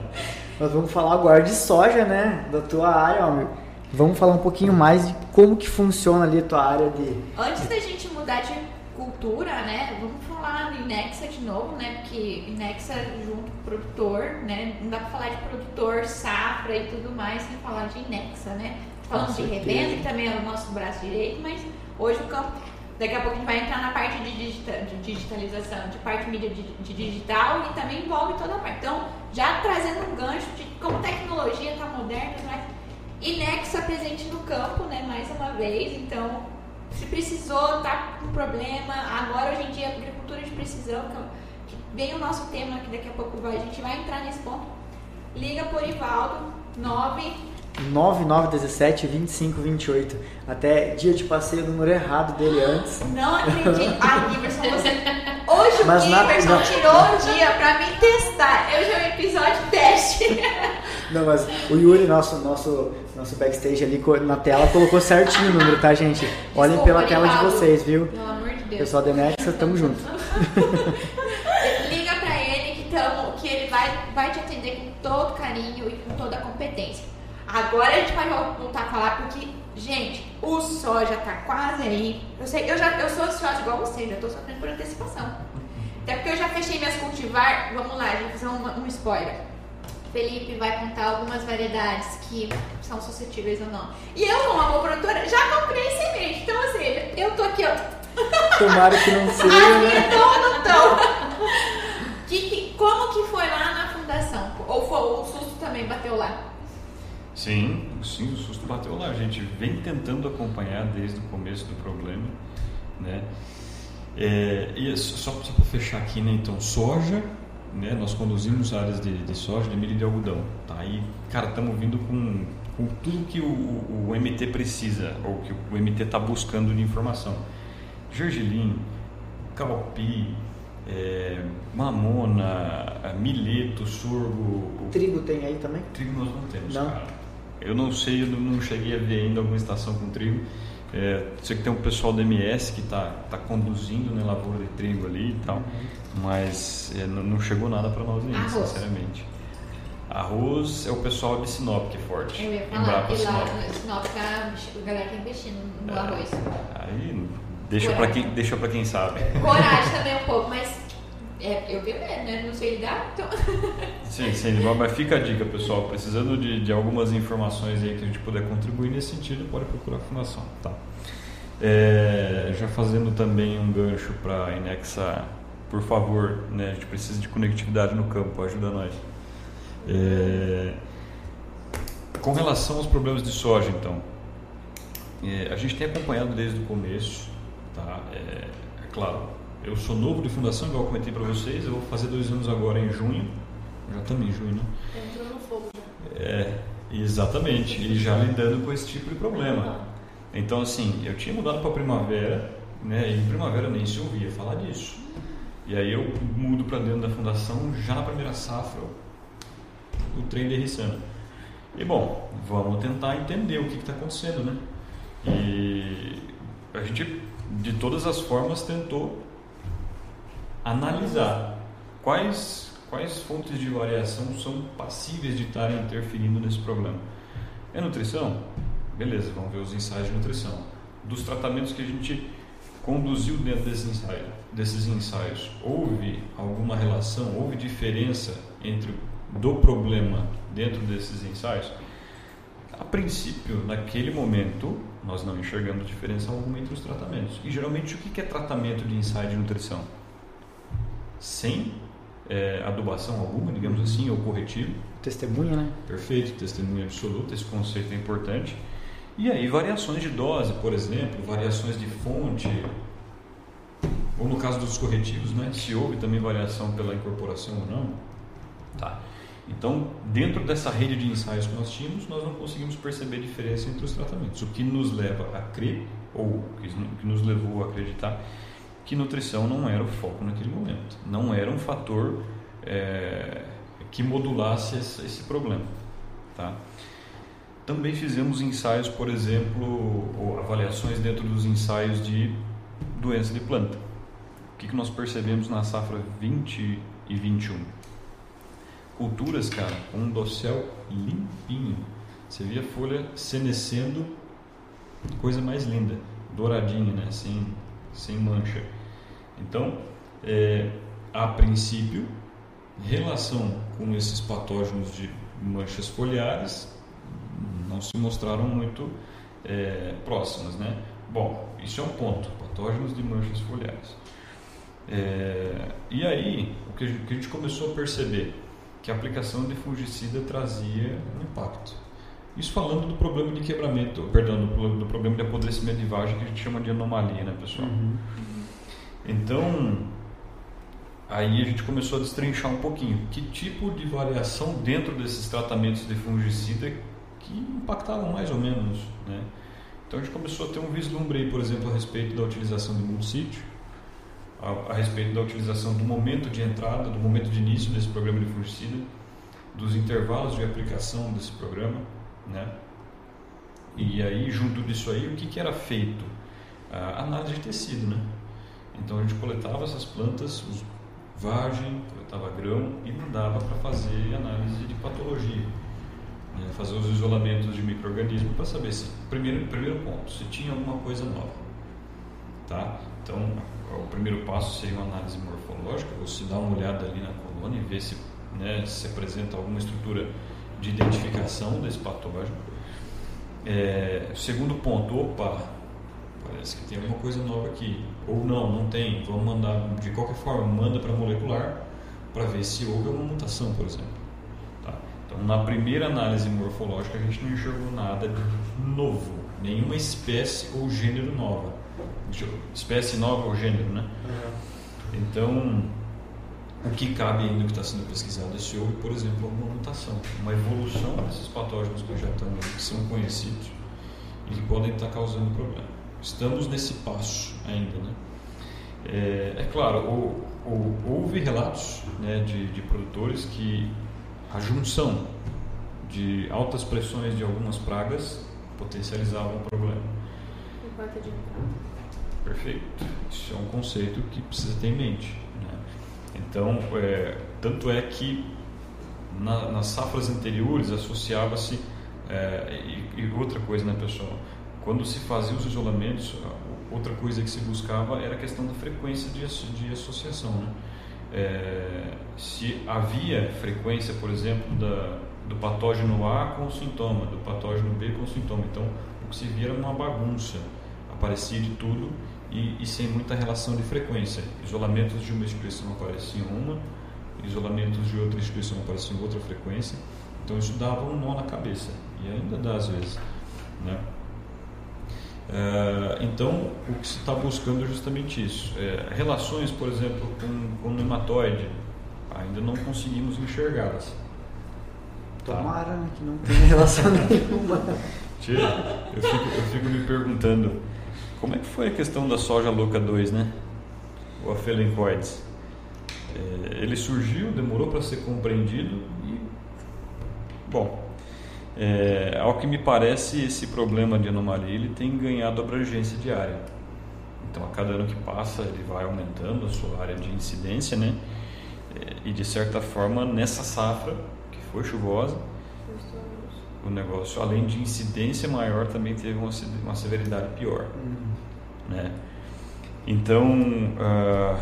*laughs* Nós vamos falar agora de soja, né? Da tua área, ó, Vamos falar um pouquinho mais de como que funciona ali a tua área de... Antes da gente mudar de cultura, né? Vamos falar do Inexa de novo, né? Porque Inexa junto com o produtor, né? Não dá pra falar de produtor, safra e tudo mais sem falar de Inexa, né? Falando de revenda, que também é o nosso braço direito, mas hoje o campo, daqui a pouco a gente vai entrar na parte de, digita, de digitalização, de parte mídia de, de, digital e também envolve toda a parte. Então, já trazendo um gancho de como tecnologia está moderna, mas Inexa presente no campo, né, mais uma vez, então se precisou, tá com problema, agora hoje em dia agricultura de precisão, que, que vem o nosso tema que daqui a pouco vai, a gente vai entrar nesse ponto. Liga por Ivaldo, 9 9917 2528. Até dia de passeio, o número errado dele antes. Não acredito. *laughs* Ai, Giverson, você. Hoje o Giverson tirou um dia pra me testar. Eu já um episódio teste. *laughs* Não, mas o Yuri, nosso, nosso, nosso backstage ali na tela, colocou certinho o número, tá, gente? Olhem Desculpa, pela tela de vocês, viu? Pelo amor de Deus. Pessoal da Nexa, tamo junto. *laughs* Liga pra ele que, tamo, que ele vai, vai te atender com todo carinho e com toda a competência. Agora a gente vai voltar a falar porque, gente, o soja tá quase aí. Eu sei, eu já eu sou ansiosa igual você, já tô sofrendo por antecipação. Até porque eu já fechei minhas cultivar. Vamos lá, a gente vai fazer um, um spoiler. Felipe vai contar algumas variedades que são suscetíveis ou não. E eu, como uma produtora, já comprei semente. Então, ou seja, eu tô aqui, ó, Tomara que não *laughs* seja, Aqui né? então ou não tão? Que, que, como que foi lá na fundação? Ou foi, o susto também bateu lá? Sim, sim, o susto bateu lá. A gente vem tentando acompanhar desde o começo do problema, né? É, e só, só para fechar aqui, né? Então, soja, né? Nós conduzimos áreas de, de soja, de milho e de algodão, tá? E, cara, estamos vindo com, com tudo que o, o, o MT precisa, ou que o MT está buscando de informação. Gergelim, calpi, é, mamona, mileto, sorgo, Trigo tem aí também? Trigo nós não temos, Não? cara. Eu não sei, eu não- cheguei a ver ainda alguma estação com trigo. É, sei que tem um pessoal do MS que está tá conduzindo né, lavoura de trigo ali e tal, mas é, não, não chegou nada para nós ainda, Arroz. sinceramente. Arroz é o pessoal de Sinop que é forte. Eu ia falar Embrapa, que lá Sinop. no Sinop tá, a galera tá investindo no É. arroz. Aí deixa para quem, deixa quem sabe. Coragem também um pouco, mas é, eu tenho medo, né? Não sei lidar, então. *laughs* Sim, sim, mas fica a dica, pessoal. Precisando de, de algumas informações aí que a gente puder contribuir nesse sentido, pode procurar a fundação. Tá. É, já fazendo também um gancho para Inexa, por favor, né, a gente precisa de conectividade no campo, ajuda nós. É, com relação aos problemas de soja, então, é, a gente tem acompanhado desde o começo, tá? É, é claro, eu sou novo de fundação, igual eu comentei para vocês, eu vou fazer dois anos agora em junho, já estamos em junho, né? Entrou no fogo já. É, exatamente, e já lidando com esse tipo de problema. Então, assim, eu tinha mudado para primavera, né? E em primavera nem se ouvia falar disso. E aí eu mudo para dentro da fundação, já na primeira safra, o trem derriçando. E bom, vamos tentar entender o que está acontecendo, né? E a gente, de todas as formas, tentou analisar quais, quais fontes de variação são passíveis de estarem interferindo nesse problema. É nutrição? Beleza, vamos ver os ensaios de nutrição. Dos tratamentos que a gente conduziu dentro desse ensaio, desses ensaios, houve alguma relação, houve diferença entre do problema dentro desses ensaios? A princípio, naquele momento, nós não enxergamos diferença alguma entre os tratamentos. E geralmente, o que é tratamento de ensaio de nutrição? Sem é, adubação alguma, digamos assim, ou corretivo. Testemunha, né? Perfeito, testemunha absoluta, esse conceito é importante. E aí, variações de dose, por exemplo, variações de fonte, ou no caso dos corretivos, né, se houve também variação pela incorporação ou não. Tá. Então, dentro dessa rede de ensaios que nós tínhamos, nós não conseguimos perceber diferença entre os tratamentos, o que nos leva a crer, ou o que nos levou a acreditar, que nutrição não era o foco naquele momento, não era um fator é, que modulasse esse, problema. Tá? Também fizemos ensaios, por exemplo, avaliações dentro dos ensaios de doença de planta. O que, que nós percebemos na safra 20 e 21? Culturas, cara, com um dossel limpinho. Você via a folha senecendo, coisa mais linda, douradinha, né? sem, sem mancha. Então, é, a princípio, relação com esses patógenos de manchas foliares não se mostraram muito é, próximas, né? Bom, isso é um ponto, patógenos de manchas foliares. É, e aí, o que, a gente, começou a perceber? Que a aplicação de fungicida trazia um impacto. Isso falando do problema de quebramento, perdão, do, do problema de apodrecimento de vagem que a gente chama de anomalia, né, pessoal? Uhum. Então, aí a gente começou a destrinchar um pouquinho que tipo de variação dentro desses tratamentos de fungicida que impactavam mais ou menos, né? Então a gente começou a ter um vislumbre aí, por exemplo, a respeito da utilização do multissítio, a, a respeito da utilização do momento de entrada, do momento de início desse programa de fungicida, dos intervalos de aplicação desse programa, né? E aí, junto disso aí, o que, que era feito? A análise de tecido, né? Então a gente coletava essas plantas, os vagem, coletava grão e mandava para fazer análise de patologia, né? fazer os isolamentos de microorganismos para saber se primeiro primeiro ponto se tinha alguma coisa nova, tá? Então o primeiro passo seria uma análise morfológica, você dá uma olhada ali na colônia e ver se né, se apresenta alguma estrutura de identificação desse patógeno. É, segundo ponto, opa, parece que tem alguma coisa nova aqui. Ou não, não tem. Vamos mandar, de qualquer forma, manda para molecular para ver se houve alguma mutação, por exemplo. Tá? Então, na primeira análise morfológica, a gente não enxergou nada de novo, nenhuma espécie ou gênero nova. Espécie nova ou gênero, né? Então, o que cabe ainda que está sendo pesquisado é se houve, por exemplo, alguma mutação, uma evolução desses patógenos que já estão que são conhecidos e que podem estar causando problema. Estamos nesse passo ainda, né? É, é claro, ou, ou, houve relatos né, de, de produtores que a junção de altas pressões de algumas pragas potencializavam o problema. Perfeito. Isso é um conceito que precisa ter em mente. Né? Então, é, tanto é que na, nas safras anteriores associava-se é, e, e, outra coisa, né, pessoal? Quando se fazia os isolamentos, outra coisa que se buscava era a questão da frequência de, de associação. Né? É, se havia frequência, por exemplo, da, do patógeno A com o sintoma, do patógeno B com o sintoma, então o que se via era uma bagunça, aparecia de tudo e, e sem muita relação de frequência. Isolamentos de uma expressão apareciam uma, isolamentos de outra expressão apareciam outra frequência, então isso dava um nó na cabeça e ainda dá às vezes. Né? É, então, o que se está buscando é justamente isso. É, relações, por exemplo, com, com o nematóide, ainda não conseguimos enxergá-las. Tá? Tomara né, que não tenha relação *laughs* nenhuma. Tia, eu fico, eu fico me perguntando, como é que foi a questão da soja louca 2, né? O afelencoides. É, ele surgiu, demorou para ser compreendido e, bom, é, ao que me parece, esse problema de anomalia ele tem ganhado abrangência diária. Então, a cada ano que passa, ele vai aumentando a sua área de incidência, né? É, e de certa forma, nessa safra, que foi chuvosa, o negócio, além de incidência maior, também teve uma, uma severidade pior. Uhum. Né? Então, uh,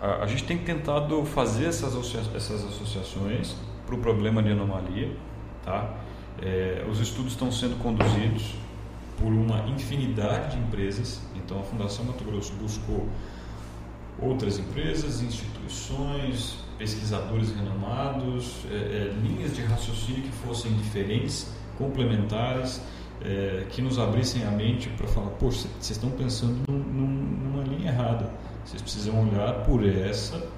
a, a, gente tem tentado fazer essas, essas associações para o problema de anomalia, tá? É, os estudos estão sendo conduzidos por uma infinidade de empresas. Então, a Fundação Mato Grosso buscou outras empresas, instituições, pesquisadores renomados, é, é, linhas de raciocínio que fossem diferentes, complementares, é, que nos abrissem a mente para falar: poxa, vocês estão pensando num, num, numa linha errada. Vocês precisam olhar por essa,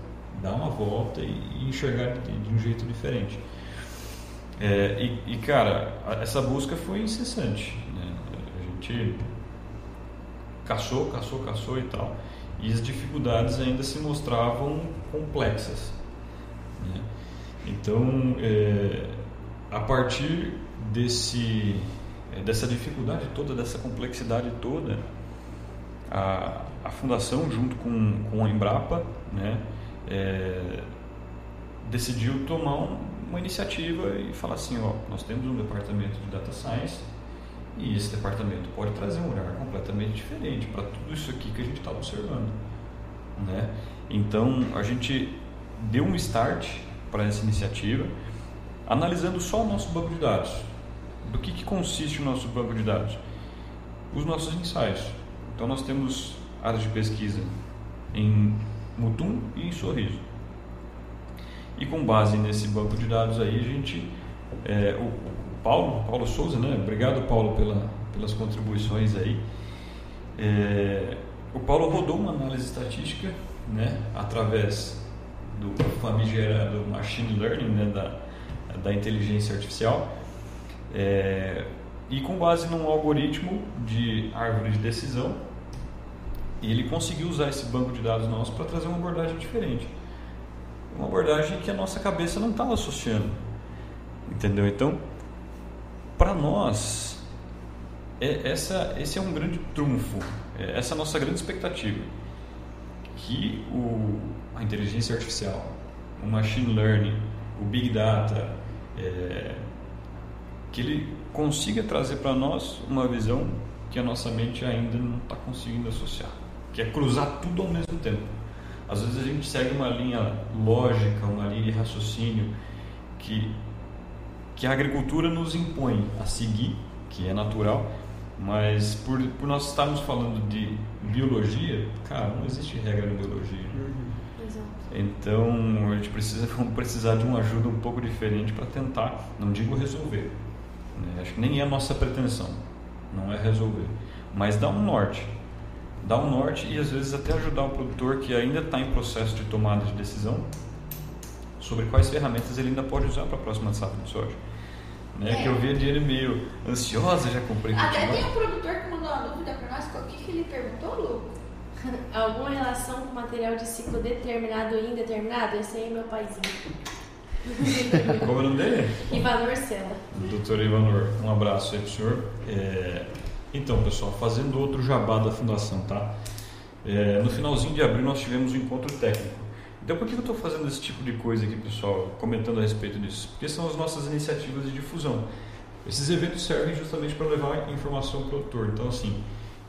dar uma volta e, e enxergar de, de um jeito diferente. É, e, e, cara, essa busca foi incessante. Né? A gente caçou, caçou, caçou e tal. E as dificuldades ainda se mostravam complexas. Né? Então, é, a partir desse, é, dessa dificuldade toda, dessa complexidade toda, a, a fundação, junto com, com a Embrapa, né, é, decidiu tomar um, uma iniciativa e falar assim, ó, nós temos um departamento de data science e esse departamento pode trazer um olhar completamente diferente para tudo isso aqui que a gente está observando, né? Então a gente deu um start para essa iniciativa, analisando só o nosso banco de dados. Do que, que consiste o nosso banco de dados? Os nossos ensaios. Então nós temos áreas de pesquisa em Mutum e em Sorriso. E com base nesse banco de dados aí, a gente. É, o, Paulo, Paulo Souza, né? Obrigado, Paulo, pela, pelas contribuições aí. É, o Paulo rodou uma análise estatística, né? Através do famigerado machine learning, né? Da, da inteligência artificial. É, e com base num algoritmo de árvore de decisão, ele conseguiu usar esse banco de dados nosso para trazer uma abordagem diferente uma abordagem que a nossa cabeça não estava associando. Entendeu? Então, para nós, é, essa, esse é um grande trunfo, é, essa é a nossa grande expectativa. Que o, a inteligência artificial, o machine learning, o big data, é, que ele consiga trazer para nós uma visão que a nossa mente ainda não está conseguindo associar, que é cruzar tudo ao mesmo tempo. Às vezes a gente segue uma linha lógica, uma linha de raciocínio que, que a agricultura nos impõe a seguir, que é natural, Mas por, por nós estarmos falando de biologia, cara, não existe regra na biologia. Então a gente precisa vamos precisar de uma ajuda um pouco diferente para tentar, não digo resolver. Né? Acho que nem é a nossa pretensão, não é resolver, mas dar um norte. Dar um norte e às vezes até ajudar o produtor que ainda está em processo de tomada de decisão sobre quais ferramentas ele ainda pode usar para a próxima safra de soja. Né? É. Que eu vi ele meio ansiosa, já comprei Até tem um produtor que mandou uma dúvida pra nós. O que, que ele perguntou, Lu? *laughs* Alguma relação com material de ciclo determinado e indeterminado? Esse aí é meu paizinho. Como é o nome dele? *laughs* Ivan Orcela. Doutor Ivanor, um abraço aí pro senhor. É, então, pessoal, fazendo outro jabá da fundação, tá? É, no finalzinho de abril nós tivemos um encontro técnico. Então, por que eu estou fazendo esse tipo de coisa aqui, pessoal, comentando a respeito disso? Porque são as nossas iniciativas de difusão. Esses eventos servem justamente para levar informação ao produtor. Então, assim,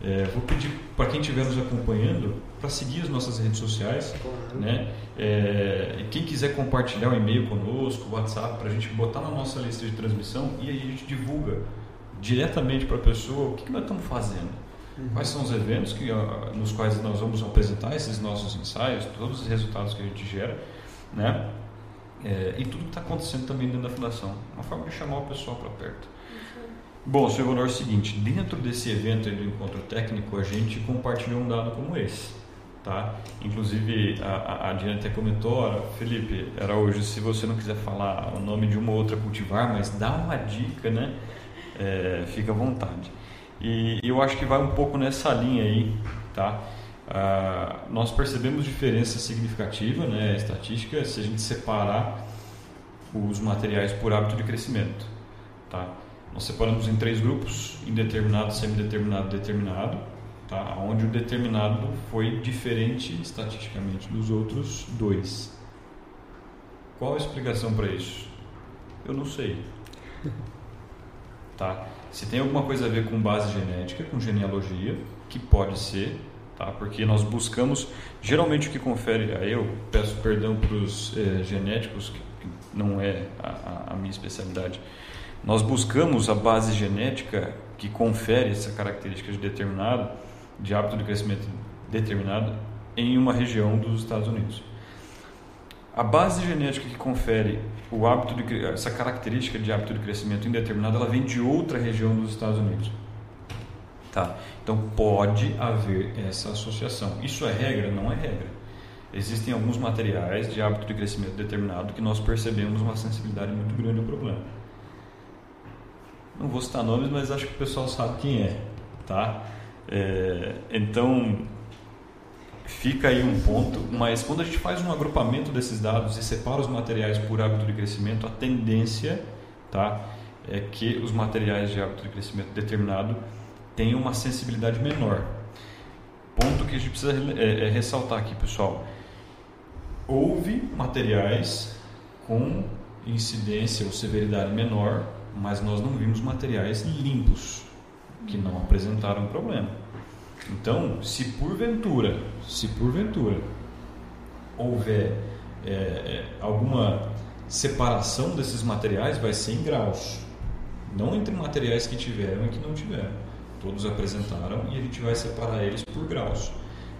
é, vou pedir para quem estiver nos acompanhando para seguir as nossas redes sociais, Claro. né? É, e quem quiser compartilhar o e-mail conosco, o WhatsApp, para a gente botar na nossa lista de transmissão e aí a gente divulga diretamente para a pessoa o que, que nós estamos fazendo. Quais são os eventos que, ah, nos quais nós vamos apresentar esses nossos ensaios, todos os resultados que a gente gera, né? É, e tudo que está acontecendo também dentro da fundação. Uma forma de chamar o pessoal para perto. Bom, seu Honor, é o seguinte, dentro desse evento do encontro técnico, a gente compartilhou um dado como esse. Tá? Inclusive, a, a, Diana até comentou, "Ora, Felipe, era hoje, se você não quiser falar o nome de uma ou outra cultivar, mas dá uma dica, né? É, fica à vontade. E eu acho que vai um pouco nessa linha aí, tá? Ah, nós percebemos diferença significativa, né, estatística, se a gente separar os materiais por hábito de crescimento, tá? Nós separamos em três grupos, indeterminado, semideterminado, determinado, tá? Onde o determinado foi diferente estatisticamente dos outros dois. Qual a explicação para isso? Eu não sei. *laughs* Tá? Se tem alguma coisa a ver com base genética, com genealogia, que pode ser, tá? Porque nós buscamos, geralmente o que confere, aí eu peço perdão para os genéticos, que não é a- a minha especialidade. Nós buscamos a base genética que confere essa característica de determinado, de hábito de crescimento determinado, em uma região dos Estados Unidos. A base genética que confere o hábito de, essa característica de hábito de crescimento indeterminado, ela vem de outra região dos Estados Unidos. Tá? Então pode haver essa associação. Isso é regra? Não é regra. Existem alguns materiais de hábito de crescimento determinado que nós percebemos uma sensibilidade muito grande ao problema. Não vou citar nomes, mas acho que o pessoal sabe quem é, tá? É, então fica aí um ponto, mas quando a gente faz um agrupamento desses dados e separa os materiais por hábito de crescimento, a tendência, tá, é que os materiais de hábito de crescimento determinado tenham uma sensibilidade menor. Ponto que a gente precisa é, é, ressaltar aqui, pessoal. Houve materiais com incidência ou severidade menor, mas nós não vimos materiais limpos que não apresentaram problema. Então, se porventura, se porventura houver é, é, alguma separação desses materiais, vai ser em graus, não entre materiais que tiveram e que não tiveram. Todos apresentaram e a gente vai separar eles por graus.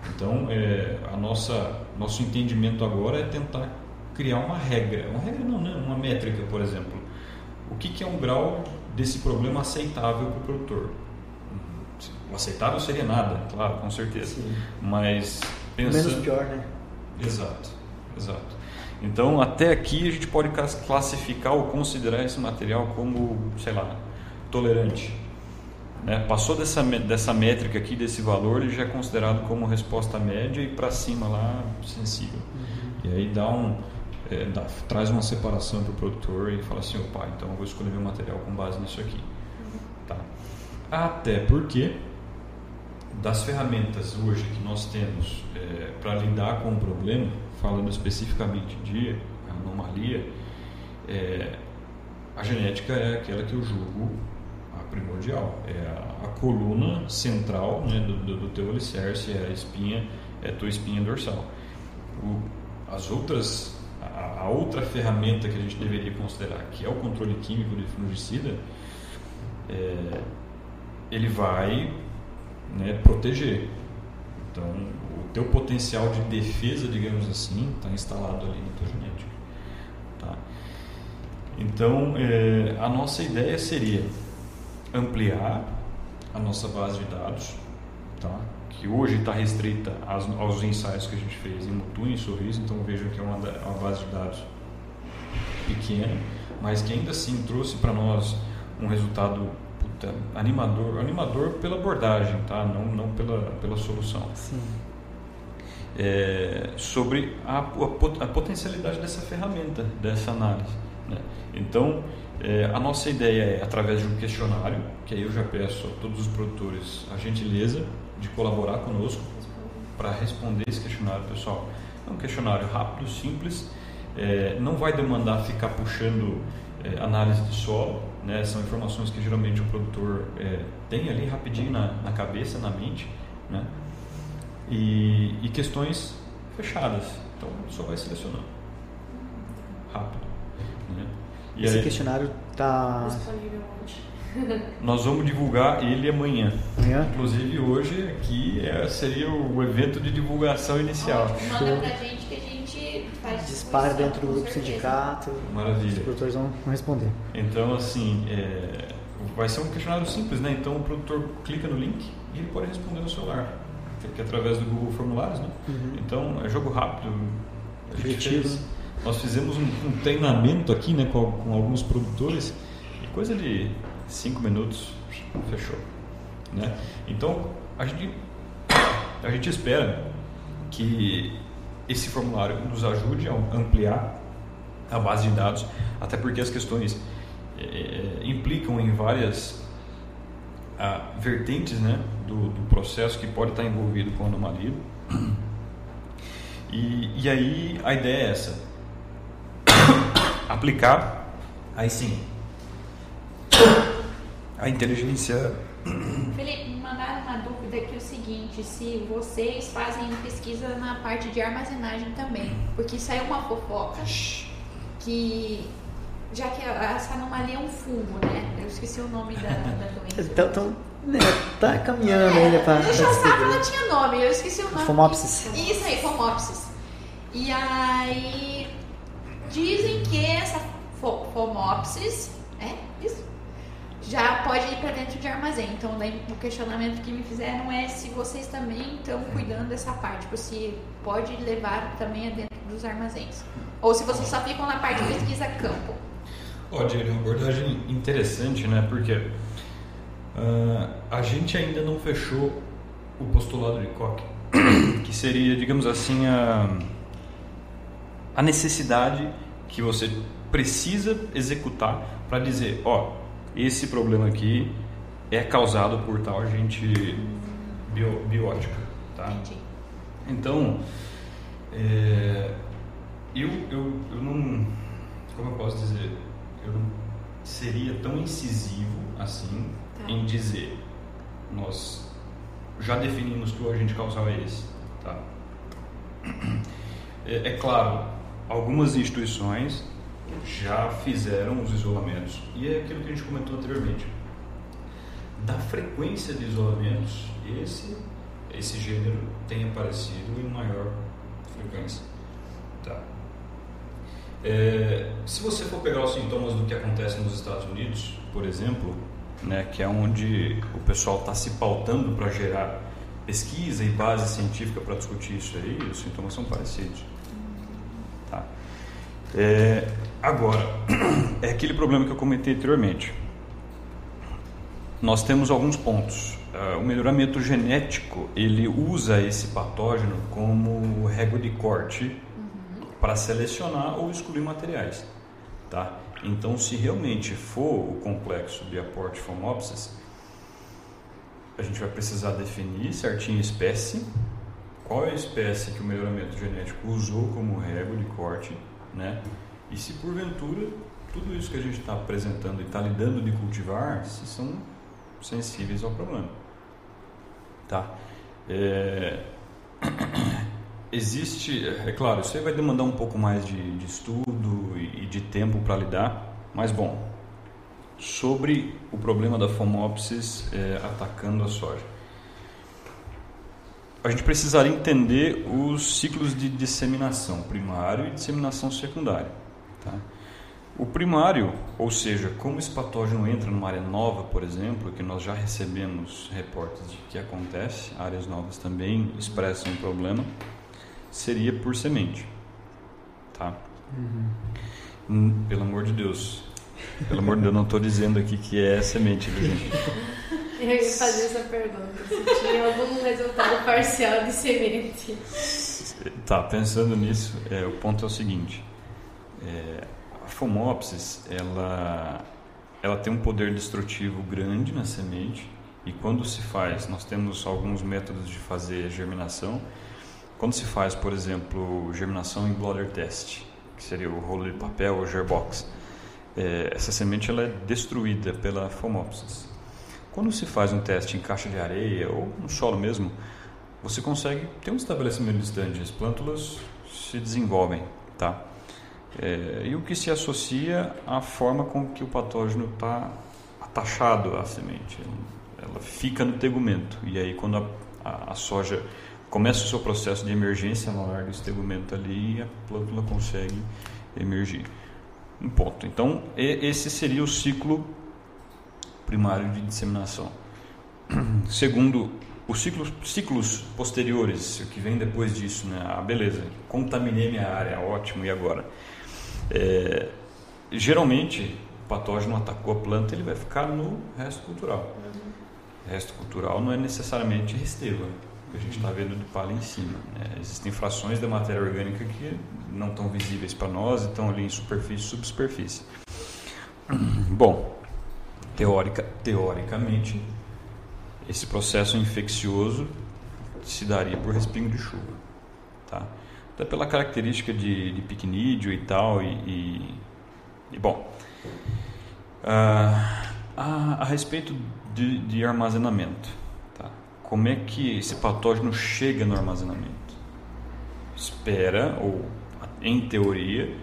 Então, é, a nossa nosso entendimento agora é tentar criar uma regra, uma regra não, né? uma métrica, por exemplo. O que, que é um grau desse problema aceitável para o produtor? O aceitável seria nada, claro, com certeza. Sim. Mas Menos pensando pior, né? Exato, exato. Então, até aqui a gente pode clas- classificar ou considerar esse material como, sei lá, tolerante. Né? Passou dessa, dessa métrica aqui, desse valor, ele já é considerado como resposta média e para cima lá, sensível. E aí dá um, é, dá- traz uma separação para o produtor e fala assim, opa, então eu vou escolher meu material com base nisso aqui. Tá? Até porque das ferramentas hoje que nós temos para lidar com o problema, falando especificamente de anomalia, é, a genética é aquela que eu julgo a primordial, é a, a coluna central né, do, do, do teu alicerce, é a espinha, é a tua espinha dorsal. O, as outras, a, a outra ferramenta que a gente deveria considerar, que é o controle químico de fungicida, é, ele vai né, proteger. Então, o teu potencial de defesa, digamos assim, está instalado ali na tua genética. Tá? Então, é, a nossa ideia seria ampliar a nossa base de dados, tá? que hoje está restrita aos, aos, ensaios que a gente fez em Mutum e Sorriso, então vejo que é uma, uma base de dados pequena, mas que ainda assim trouxe para nós um resultado animador, animador pela abordagem, tá? não, não pela, pela solução. Sim. É, sobre a, a, a, potencialidade dessa ferramenta, dessa análise. Né? Então, é, a nossa ideia é, através de um questionário, que aí eu já peço a todos os produtores a gentileza de colaborar conosco para responder esse questionário, pessoal. É um questionário rápido, simples, é, não vai demandar ficar puxando é, análise de solo, né? são informações que geralmente o produtor é, tem ali rapidinho na, na cabeça, na mente, né? e, e questões fechadas. Então, só vai selecionando rápido. Né? E Esse aí, questionário está disponível *laughs* nós vamos divulgar ele amanhã. Amanhã? Inclusive hoje aqui é, seria o evento de divulgação inicial. Manda pra gente que a gente Dispara dentro do grupo sindicato. Maravilha. Os produtores vão responder. Então, assim, é, vai ser um questionário simples, né? Então o produtor clica no link e ele pode responder no celular. Que é através do Google Formulários, né? Uhum. Então é jogo rápido. Fez, nós fizemos um, um, treinamento aqui né, com, com alguns produtores e coisa de cinco minutos, fechou. Né? Então, a gente, a gente espera que esse formulário nos ajude a ampliar a base de dados, até porque as questões é, é implicam em várias ah, vertentes né, do, do, processo que pode estar envolvido com a anomalia. E, e aí a ideia é essa: *coughs* aplicar, aí sim, a inteligência. Felipe, me mandaram uma dúvida aqui o seguinte, se vocês fazem pesquisa na parte de armazenagem também, porque saiu uma fofoca que já que essa anomalia é um fungo, né? Eu esqueci o nome da, da doença. *laughs* Então, então né, tá caminhando é, ainda para. Eu já sabia que ela tinha nome, eu esqueci o nome. Fomopsis. Isso aí, Fomopsis. E aí dizem que essa Fomopsis, é? Já pode ir para dentro de armazém. Então, o questionamento que me fizeram é se vocês também estão cuidando dessa parte, tipo, se pode levar também dentro dos armazéns. Ou se vocês só ficam na parte de pesquisa campo. Ó, oh, uma abordagem interessante, né? Porque uh, a gente ainda não fechou o postulado de Koch, *coughs* que seria, digamos assim, a, a necessidade que você precisa executar para dizer, ó, oh, esse problema aqui é causado por tal agente bio, biótica. Tá? Então, é, eu, eu, eu não. Como eu posso dizer? Eu não seria tão incisivo assim tá. em dizer nós já definimos que o agente causal é esse. Tá? É, é claro, algumas instituições já fizeram os isolamentos. E é aquilo que a gente comentou anteriormente. Da frequência de isolamentos, esse, esse gênero tem aparecido em maior frequência. Tá. É, se você for pegar os sintomas do que acontece nos Estados Unidos, por exemplo, né, que é onde o pessoal está se pautando para gerar pesquisa e base científica para discutir isso aí, os sintomas são parecidos. É, Agora, *clears throat* é aquele problema que eu comentei anteriormente. Nós temos alguns pontos. Uh, o melhoramento genético ele usa esse patógeno como régua de corte uhum. para selecionar ou excluir materiais, tá? Então, se realmente for o complexo de aporte Phomopsis, a gente vai precisar definir certinho a espécie, qual é a espécie que o melhoramento genético usou como régua de corte, né? E se porventura tudo isso que a gente está apresentando e está lidando de cultivar, se são sensíveis ao problema. Tá? É... *coughs* Existe, é claro, isso aí vai demandar um pouco mais de, de estudo e, de tempo para lidar, mas bom, sobre o problema da Phomopsis é, atacando a soja. A gente precisaria entender os ciclos de disseminação primário e disseminação secundária. Tá? O primário, ou seja, como esse patógeno entra numa área nova, por exemplo, que nós já recebemos reportes de que acontece, áreas novas também expressam um problema, seria por semente. Tá? Uhum. Pelo amor de Deus. Pelo amor de Deus, não estou dizendo aqui que é semente, gente? *laughs* *laughs* Eu ia fazer essa pergunta. Se tinha algum resultado parcial de semente. Tá, pensando nisso, é, o ponto é o seguinte. É, a Phomopsis, ela, ela tem um poder destrutivo grande na semente e quando se faz, nós temos alguns métodos de fazer germinação. Quando se faz, por exemplo, germinação em blotter test, que seria o rolo de papel ou gerbox, é, essa semente ela é destruída pela Phomopsis. Quando se faz um teste em caixa de areia ou no solo mesmo, você consegue ter um estabelecimento distante, as plântulas se desenvolvem, tá? É, e o que se associa à forma com que o patógeno está atachado à semente. Ela fica no tegumento. E aí, quando a, a, a soja começa o seu processo de emergência, ela larga esse tegumento ali e a plântula consegue emergir. Um ponto. Então, esse seria o ciclo primário de disseminação. Segundo, os ciclos, ciclos posteriores, o que vem depois disso, né? Ah, beleza, contaminei minha área, ótimo, e agora? É, geralmente, o patógeno atacou a planta, ele vai ficar no resto cultural. O resto cultural não é necessariamente resteva, que a gente está vendo do palo em cima. Né? Existem frações da matéria orgânica que não estão visíveis para nós, estão ali em superfície e subsuperfície. Bom, teórica, teoricamente, esse processo infeccioso se daria por respingo de chuva. Tá? Até pela característica de, de picnídeo e tal. E, e, e bom, uh, a, a, respeito de, de armazenamento. Tá? Como é que esse patógeno chega no armazenamento? Espera, ou em teoria,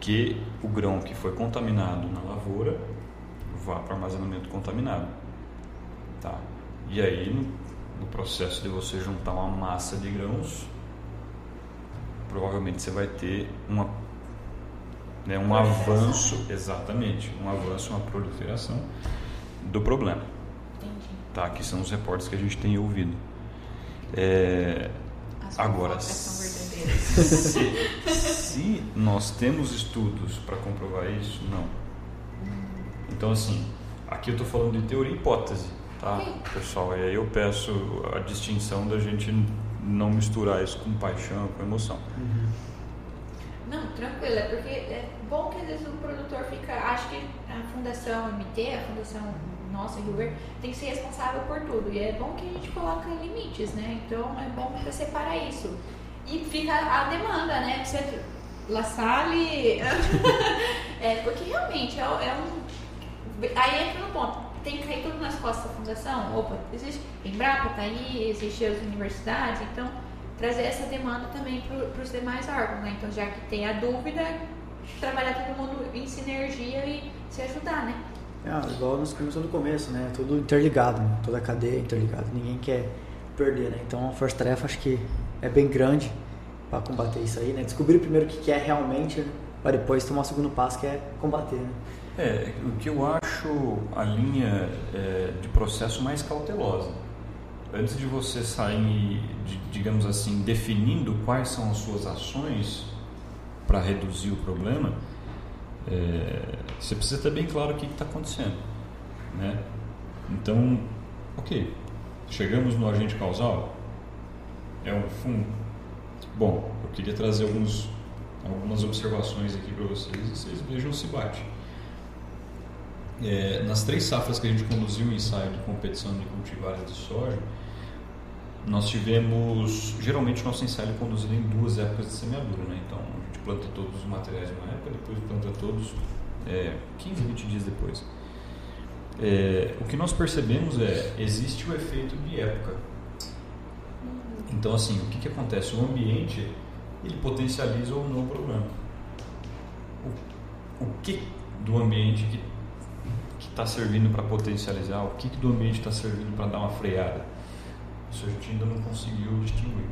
que o grão que foi contaminado na lavoura vá para armazenamento contaminado. Tá? E aí, no, no processo de você juntar uma massa de grãos, provavelmente você vai ter uma, né, um avanço, exatamente, um avanço, uma proliferação do problema. Entendi. Tá, que são os reportes que a gente tem ouvido. É, agora, se, se nós temos estudos para comprovar isso, não então, assim, aqui eu estou falando de teoria e hipótese, tá, pessoal? E aí eu peço a distinção da gente não misturar isso com paixão, com emoção. Uhum. Não, tranquilo, é porque é bom que às vezes o produtor fica. Acho que a Fundação MT, a Fundação nossa, Huber, tem que ser responsável por tudo. E é bom que a gente coloca limites, né? Então é bom você separar isso. E fica a demanda, né? Você, La Salle. *laughs* é, porque realmente é, é um Aí entra no ponto, tem que cair tudo nas costas da fundação? Opa, existe Embrapa, tá aí, existe as universidades, então trazer essa demanda também para os demais órgãos, né? Então já que tem a dúvida, trabalhar todo mundo em sinergia e se ajudar, né? É, igual nós começamos no começo, né? Tudo interligado, né? toda a cadeia interligada, ninguém quer perder, né? Então a força-tarefa acho que é bem grande para combater isso aí, né? Descobrir primeiro o que é realmente, né? para depois tomar o segundo passo que é combater, né? É, o que eu acho a linha é, de processo mais cautelosa. Antes de você sair, de, digamos assim, definindo quais são as suas ações para reduzir o problema, é, você precisa ter bem claro o que está acontecendo. Né? Então, ok, chegamos no agente causal, é um fungo. Bom, eu queria trazer alguns, algumas observações aqui para vocês e vocês vejam se bate. É, nas três safras que a gente conduziu o ensaio de competição de cultivares de soja, nós tivemos, geralmente nosso ensaio é conduzido em duas épocas de semeadura, né? então a gente planta todos os materiais em uma época, depois planta todos é, 15, 20 dias depois. É, o que nós percebemos é, existe o efeito de época. Então assim, o que, que acontece? O ambiente, ele potencializa ou não o problema. O, o que do ambiente que está servindo para potencializar, o que, que do ambiente está servindo para dar uma freada. Isso a gente ainda não conseguiu distinguir.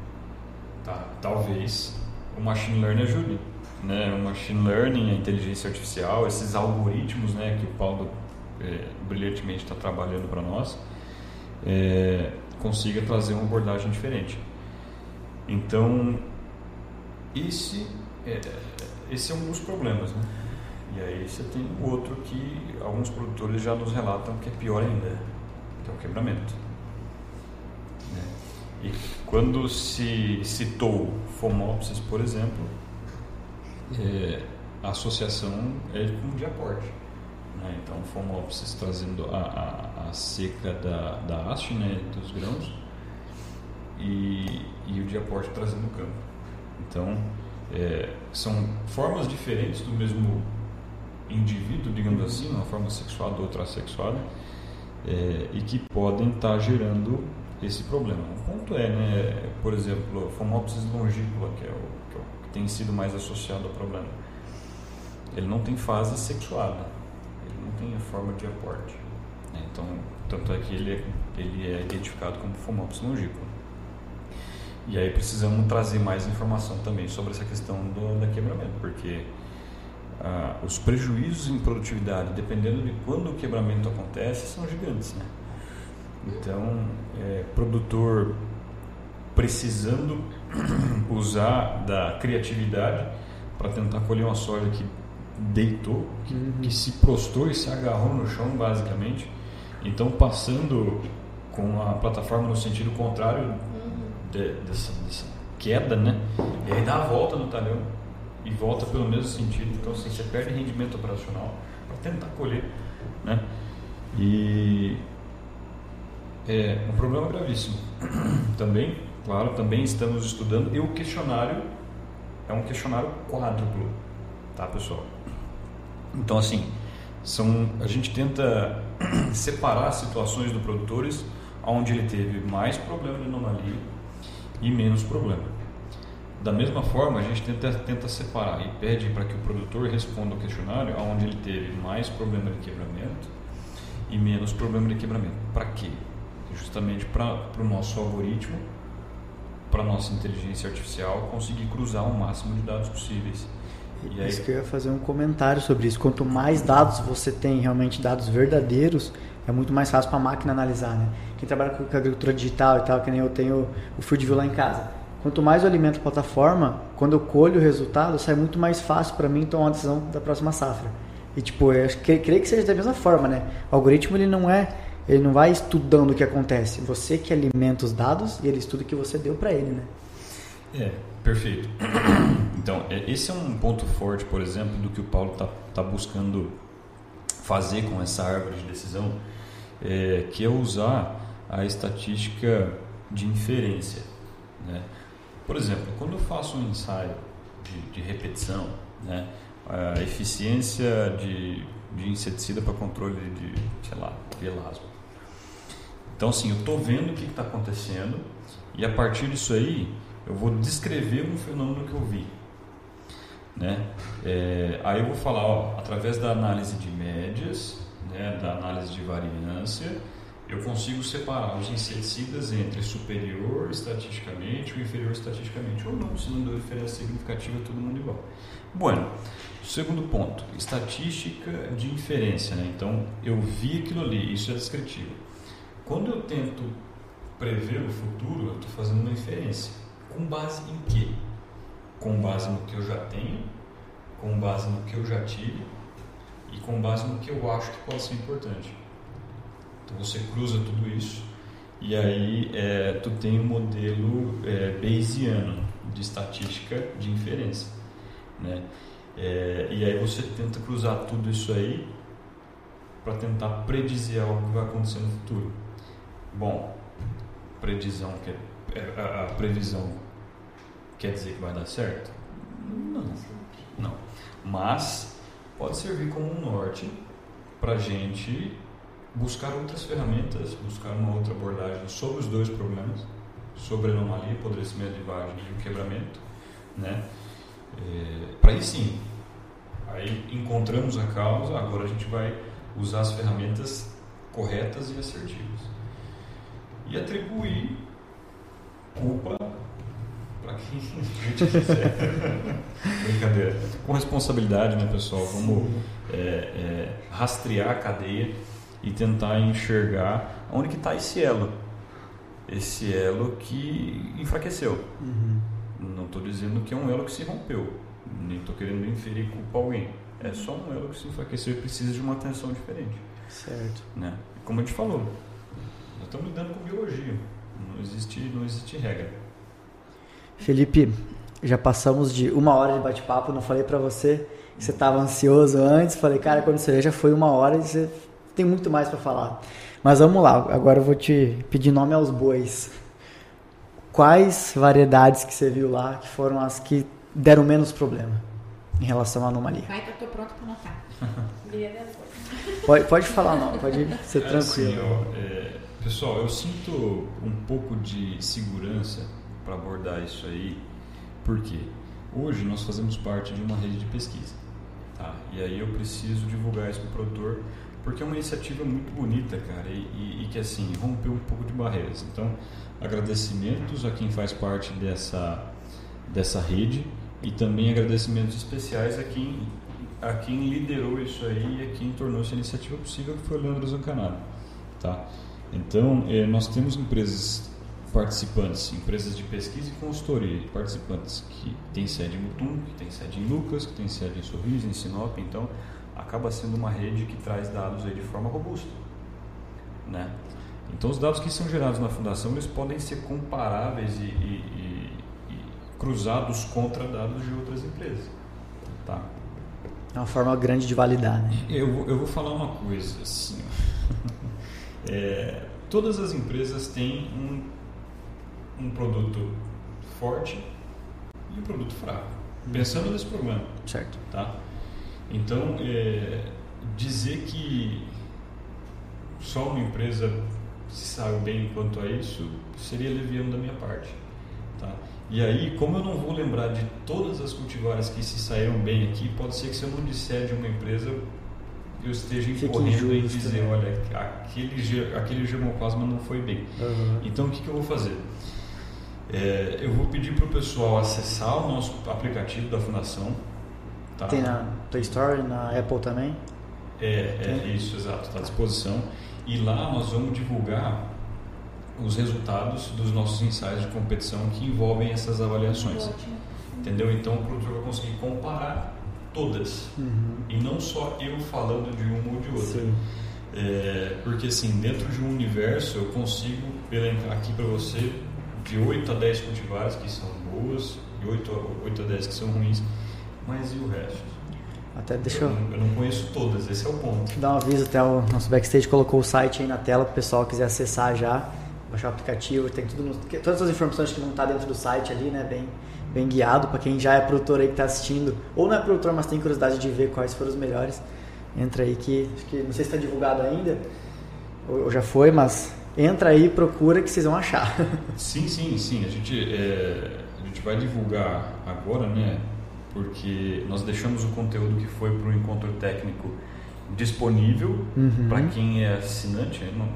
Tá? Talvez o machine learning ajude. Né? O machine learning, a inteligência artificial, esses algoritmos né, que o Paulo é, brilhantemente está trabalhando para nós, é, consiga trazer uma abordagem diferente. Então, esse é, esse é um dos problemas, né? E aí você tem o outro que alguns produtores já nos relatam que é pior ainda, que é o quebramento. Né? E quando se citou Fomopsis, por exemplo, é, a associação é com o de aporte. Né? Então, Fomopsis trazendo a, a, a, seca da, da haste, né, dos grãos, e, e o de aporte trazendo o campo. Então, é, são formas diferentes do mesmo indivíduo, digamos assim, uma forma sexuada ou outra assexuada, é, e que podem estar gerando esse problema. O ponto é, né, por exemplo, a Phomopsis longicula, que é, o, que é o que tem sido mais associado ao problema. Ele não tem fase sexuada, ele não tem a forma de aporte. Né? Então, tanto é que ele é, ele é identificado como Phomopsis longicula. E aí precisamos trazer mais informação também sobre essa questão do da quebramento, porque ah, os prejuízos em produtividade, dependendo de quando o quebramento acontece, são gigantes. Né? Então, é, produtor precisando *clears throat* usar da criatividade para tentar colher uma soja que deitou, que, uhum. que, se prostrou e se agarrou no chão, basicamente. Então, passando com a plataforma no sentido contrário de, dessa, dessa, queda, né? E aí dá a volta no talhão e volta pelo mesmo sentido. Então, assim, você perde rendimento operacional para tentar colher, né? E é um problema gravíssimo. *clears throat* também, claro, também estamos estudando. E o questionário é um questionário quádruplo, tá, pessoal? Então, assim, são, a gente tenta *clears throat* separar situações do produtores onde ele teve mais problema de anomalia e menos problema. Da mesma forma, a gente tenta, tenta separar e pede para que o produtor responda ao questionário onde ele teve mais problema de quebramento e menos problema de quebramento. Para quê? Justamente para o nosso algoritmo, para a nossa inteligência artificial conseguir cruzar o máximo de dados possíveis. E aí... Isso que eu ia fazer um comentário sobre isso. Quanto mais dados você tem, realmente dados verdadeiros, é muito mais fácil para a máquina analisar, né? Quem trabalha com agricultura digital e tal, que nem eu tenho o field view lá em casa. Quanto mais eu alimento a plataforma, quando eu colho o resultado, sai muito mais fácil para mim tomar uma decisão da próxima safra. E tipo, eu creio que seja da mesma forma, né? O algoritmo ele não é, ele não vai estudando o que acontece. Você que alimenta os dados e ele estuda o que você deu para ele, né? É, perfeito. *coughs* Então, é, esse é um ponto forte, por exemplo, do que o Paulo está tá buscando fazer com essa árvore de decisão é, que é usar a estatística de inferência. Né? Por exemplo, quando eu faço um ensaio de, de repetição, né? a eficiência de, de inseticida para controle de, sei lá, velasmo. Então, assim, eu estou vendo o que está acontecendo e a partir disso aí eu vou descrever um fenômeno que eu vi. Né? É, aí eu vou falar, ó, através da análise de médias, né, da análise de variância, eu consigo separar os inseticidas entre superior estatisticamente ou inferior estatisticamente, ou não, se não deu diferença significativa, todo mundo igual. Bueno, segundo ponto, estatística de inferência, né? então eu vi aquilo ali, isso é descritivo. Quando eu tento prever o futuro, eu estou fazendo uma inferência. Com base em quê? Com base no que eu já tenho, com base no que eu já tive e com base no que eu acho que pode ser importante. Então você cruza tudo isso e aí é, tu tem um modelo é, Bayesiano de estatística de inferência, né? É, e aí você tenta cruzar tudo isso aí para tentar predizer algo que vai acontecer no futuro. Bom, previsão que é, a, a previsão quer dizer que vai dar certo? Não, não. Mas pode servir como um norte para gente buscar outras ferramentas, buscar uma outra abordagem sobre os dois problemas, sobre a anomalia, apodrecimento de vagem e o quebramento, né? É, para aí sim, aí encontramos a causa, agora a gente vai usar as ferramentas corretas e assertivas. E atribuir culpa para quem *laughs* a gente quiser. *laughs* Brincadeira. Com responsabilidade, né, pessoal? Vamos é, é, rastrear a cadeia e tentar enxergar onde que está esse elo. Esse elo que enfraqueceu. Uhum. Não estou dizendo que é um elo que se rompeu. Nem estou querendo inferir culpa a alguém. É só um elo que se enfraqueceu e precisa de uma atenção diferente. Certo. Né? Como a gente falou, nós estamos lidando com biologia. Não existe, não existe regra. Felipe, já passamos de uma hora de bate-papo. Não falei para você que você estava ansioso antes. Falei, cara, quando você já foi uma hora e você tem muito mais para falar. Mas vamos lá, agora eu vou te pedir nome aos bois. Quais variedades que você viu lá que foram as que deram menos problema em relação à anomalia? Vai que eu tô pronto para anotar. *laughs* Pode, pode falar não, pode ser É tranquilo. assim, ó, é, pessoal, eu sinto um pouco de segurança para abordar isso aí, porque hoje nós fazemos parte de uma rede de pesquisa, tá? E aí eu preciso divulgar isso para o produtor, porque é uma iniciativa muito bonita, cara, e, e- e que assim rompeu um pouco de barreiras. Então, agradecimentos a quem faz parte dessa dessa rede e também agradecimentos especiais a quem a quem liderou isso aí e a quem tornou essa iniciativa possível, que foi o Leandro Zancanaro. Tá? Então, eh, nós temos empresas participantes, empresas de pesquisa e consultoria, participantes que têm sede em Mutum, que tem sede em Lucas, que tem sede em Sorriso, em Sinop, então acaba sendo uma rede que traz dados aí de forma robusta. Né? Então, os dados que são gerados na fundação, eles podem ser comparáveis e, e- e- e cruzados contra dados de outras empresas. Tá? É uma forma grande de validar, né? Eu, vou- eu vou falar uma coisa assim. *laughs* É, todas as empresas têm um, um produto forte e um produto fraco. Pensando nesse problema, Certo. tá? Então, é, dizer que só uma empresa se saiu bem quanto a isso seria leviano da minha parte, tá? E aí, como eu não vou lembrar de todas as cultivares que se saíram bem aqui, pode ser que se eu não disser de uma empresa, eu esteja incorrendo em dizer, né? olha, aquele, aquele germoplasma não foi bem. Então, o que, que eu vou fazer? É, eu vou pedir para o pessoal acessar o nosso aplicativo da Fundação. Tá? Tem na Play Store, na Apple também? É, é isso, exato, está à disposição. E lá nós vamos divulgar os resultados dos nossos ensaios de competição que envolvem essas avaliações. Ótimo. Entendeu? Então o produtor vai conseguir comparar todas. Uhum. E não só eu falando de uma ou de outra. Sim. É, porque assim, dentro de um universo eu consigo elencar aqui para você de 8 a 10 cultivares que são boas e 8 a, 8 a 10 que são ruins, mas e o resto? Até deixa eu, eu não, eu não conheço todas, esse é o ponto. dar um aviso até o nosso backstage colocou o site aí na tela para o pessoal quiser acessar já, baixar o aplicativo, tem tudo todas as informações que vão estar dentro do site ali, né, bem bem guiado para quem já é produtor aí que está assistindo, ou não é produtor, mas tem curiosidade de ver quais foram os melhores. Entra aí que acho que não sei se está divulgado ainda ou, ou já foi, mas entra aí, procura que vocês vão achar. *laughs* Sim, sim, sim. A gente, é, a gente vai divulgar agora, né? Porque nós deixamos o conteúdo que foi para o encontro técnico disponível Uhum. para quem é assinante, né, não-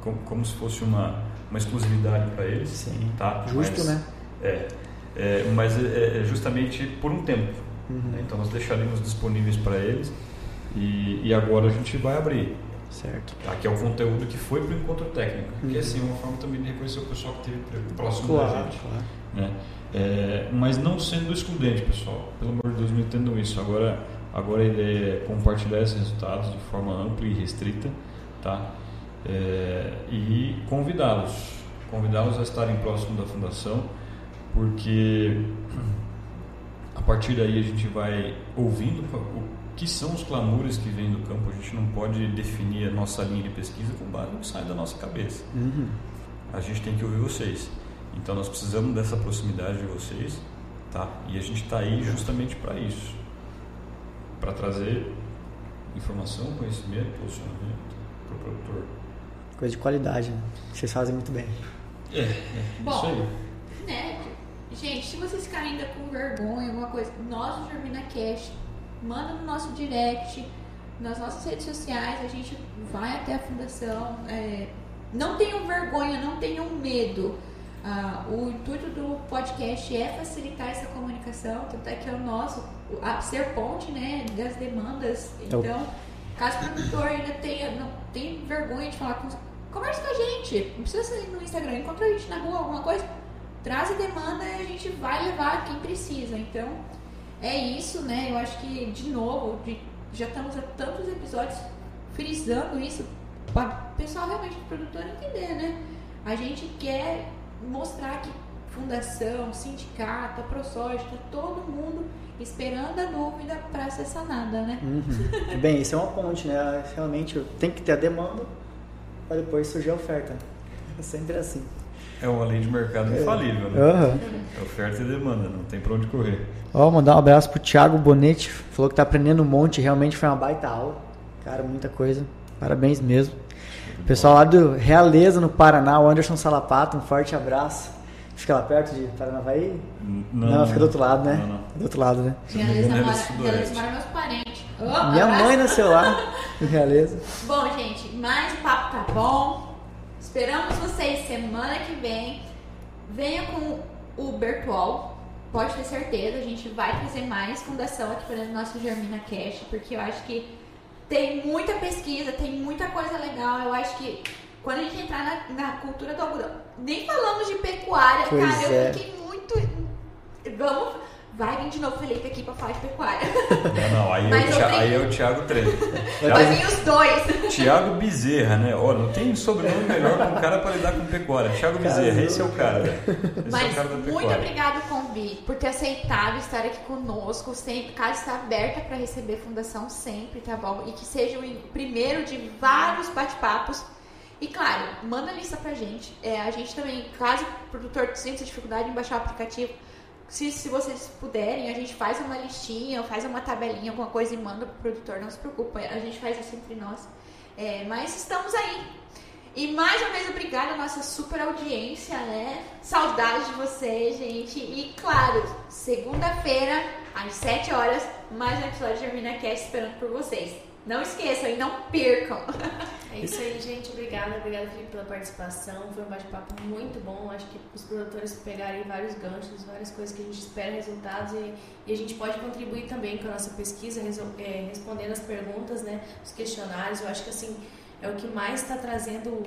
como, como se fosse uma, uma exclusividade para eles. Sim. Tá? Justo, Mas- né? É, é, mas é, é justamente por um tempo. Uhum. né? Então nós deixaremos disponíveis para eles e, e agora a gente vai abrir. Certo. Que é o conteúdo que foi para o encontro técnico. Que Uhum. assim, é uma forma também de reconhecer o pessoal que esteve próximo da Claro, gente. claro. Né? É, mas não sendo excludente, pessoal. Pelo amor de Deus, não entendam isso. Agora, agora a ideia é compartilhar esses resultados de forma ampla e restrita, tá? É, e convidá-los, convidá-los a estarem próximo da fundação, porque a partir daí a gente vai ouvindo o que são os clamores que vêm do campo. A gente não pode definir a nossa linha de pesquisa com base no que sai da nossa cabeça Uhum. a gente tem que ouvir vocês. Então nós precisamos dessa proximidade de vocês, tá? E a gente está aí justamente para isso, para trazer informação, conhecimento, posicionamento para o produtor. Coisa de qualidade, né? Vocês fazem muito bem. É, é Bom, isso aí. né? Gente, se vocês ficarem ainda com vergonha, alguma coisa, nós do Germina Cash, manda no nosso direct, nas nossas redes sociais, a gente vai até a fundação. É, não tenham vergonha, não tenham medo. Ah, o intuito do podcast é facilitar essa comunicação, tanto é que é o nosso, a ser ponte né, das demandas. Então, caso o produtor ainda tenha, não tem vergonha de falar com conversa com a gente. Não precisa ser no Instagram, encontra a gente na rua, alguma coisa, traz a demanda e a gente vai levar quem precisa. Então, é isso, né? Eu acho que, de novo, de, já estamos há tantos episódios frisando isso para o pessoal realmente, o produtor entender, né? A gente quer mostrar que fundação, sindicato, ProSoja, tá todo mundo esperando a dúvida para ser sanada, né? Uhum. Bem, isso é uma ponte, né? Realmente tem que ter a demanda para depois surgir a oferta. É sempre assim. É uma lei de mercado É. infalível, né? Uhum. É oferta e demanda, não tem pra onde correr. Ó, mandar um abraço pro Thiago Bonetti, falou que tá aprendendo um monte, realmente foi uma baita aula. Cara, muita coisa. Parabéns mesmo. Pessoal lá do Realeza, no Paraná, o Anderson Salapato, um forte abraço. Fica lá perto de Paranavaí? N- Não, fica do outro lado, né? Não, não. Do outro lado, né? Não Realeza é mora, Sudoeste. Realeza mora meus parentes. Minha abraço. mãe nasceu lá, no Realeza. Bom, gente, mais o papo tá bom. Esperamos vocês semana que vem. Venha com o Bertual. Pode ter certeza, a gente vai trazer mais fundação aqui para o nosso Germina Cash, porque eu acho que tem muita pesquisa, tem muita coisa legal. Eu acho que quando a gente entrar na, na cultura do algodão, nem falamos de pecuária, Pois cara, é. eu fiquei muito. Vamos. Vai vir de novo o Felipe aqui pra falar de pecuária. Não, não, aí, é Mas o eu tenho- aí é o Thiago Treino. Vai vir os dois. Thiago Bezerra, né? Olha, não tem sobrenome melhor para um cara para lidar com pecuária. Thiago Bezerra, esse é o cara. Esse é o Mas cara da muito pecuária. obrigado, Convi, por ter aceitado estar aqui conosco. Sempre, casa está aberta para receber fundação sempre, tá bom? E que seja o primeiro de vários bate-papos. E claro, manda a lista pra gente. É, a gente também, caso o produtor sinta dificuldade em baixar o aplicativo, se, se vocês puderem, a gente faz uma listinha, faz uma tabelinha, alguma coisa e manda pro produtor. Não se preocupa, a gente faz isso entre nós. É, mas estamos aí. E mais uma vez, obrigada à nossa super audiência, né? Saudades de vocês, gente. E claro, segunda-feira, às 7 horas, mais um episódio de Germina Cast esperando por vocês. Não esqueçam e não percam. É isso aí, gente. Obrigada, obrigada, Felipe, pela participação. Foi um bate-papo muito bom. Acho que os produtores pegarem vários ganchos, várias coisas que a gente espera resultados e, e a gente pode contribuir também com a nossa pesquisa, é, respondendo as perguntas, né, os questionários. Eu acho que assim é o que mais está trazendo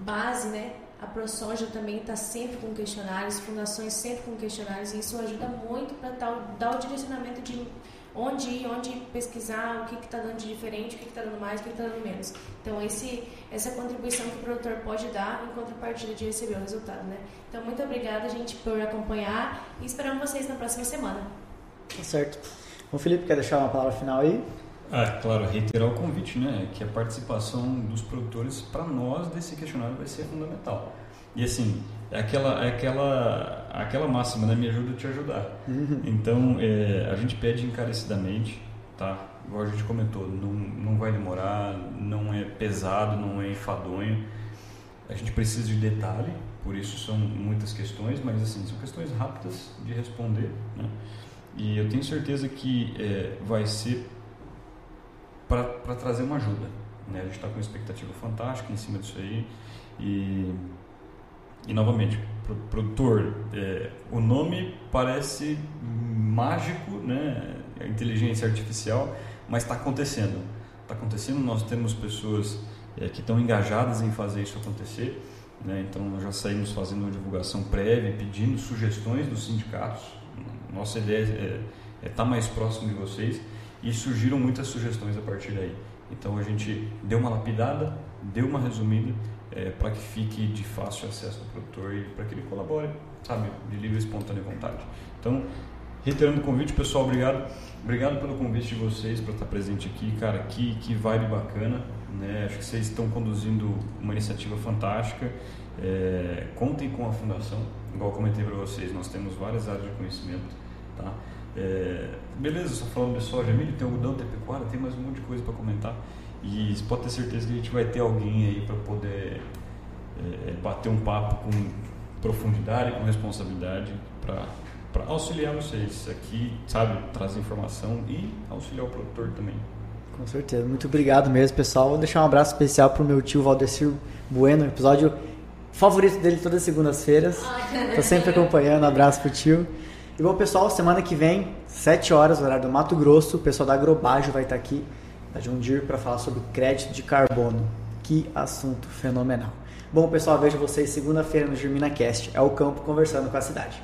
base, né? A ProSoja também está sempre com questionários, fundações sempre com questionários, e isso ajuda muito para dar o direcionamento de onde ir, onde pesquisar, o que está dando de diferente, o que está dando mais, o que está dando menos. Então, esse, essa contribuição que o produtor pode dar em contrapartida de receber o resultado, né? Então, muito obrigada, gente, por acompanhar e esperamos vocês na próxima semana. Tá certo. O Felipe quer deixar uma palavra final aí? Ah, claro, reiterar o convite, né? Que a participação dos produtores para nós desse questionário vai ser fundamental. E assim, é aquela, é aquela, aquela máxima, né? Me ajuda a te ajudar. Então, é, a gente pede encarecidamente, tá? Igual a gente comentou, não, não vai demorar, não é pesado, não é enfadonho. A gente precisa de detalhe, por isso são muitas questões, mas assim, são questões rápidas de responder, né? E eu tenho certeza que é, vai ser para trazer uma ajuda. Né? A gente está com uma expectativa fantástica em cima disso aí. E, e novamente, pro, produtor, é, o nome parece mágico, né? A inteligência artificial, mas está acontecendo. Está acontecendo, nós temos pessoas é, que estão engajadas em fazer isso acontecer. Né? Então, nós já saímos fazendo uma divulgação prévia, pedindo sugestões dos sindicatos. Nossa ideia é estar mais próximo de vocês e surgiram muitas sugestões a partir daí. Então a gente deu uma lapidada, deu uma resumida é, para que fique de fácil acesso ao produtor e para que ele colabore, sabe, de livre e espontânea vontade. Então, reiterando o convite, pessoal, obrigado. Obrigado pelo convite de vocês para estar presente aqui, cara. Que, que vibe bacana, né? Acho que vocês estão conduzindo uma iniciativa fantástica. É, contem com a fundação, igual comentei para vocês, nós temos várias áreas de conhecimento, tá? É, beleza, só falando de soja, milho, tem algodão, tem pecuária, tem mais um monte de coisa para comentar. E você pode ter certeza que a gente vai ter alguém aí para poder é, bater um papo com profundidade, com responsabilidade, para auxiliar vocês aqui, sabe, trazer informação e auxiliar o produtor também. Com certeza. Muito obrigado mesmo, pessoal. Vou deixar um abraço especial pro meu tio Valdecir Bueno, episódio favorito dele todas as segundas-feiras. *laughs* Tô sempre acompanhando. Abraço pro tio. E bom, pessoal, semana que vem, 7 horas, horário do Mato Grosso, o pessoal da Agrobajo vai estar aqui, da Deere, para falar sobre crédito de carbono. Que assunto fenomenal. Bom, pessoal, vejo vocês segunda-feira no Germina Cast. É o campo conversando com a cidade.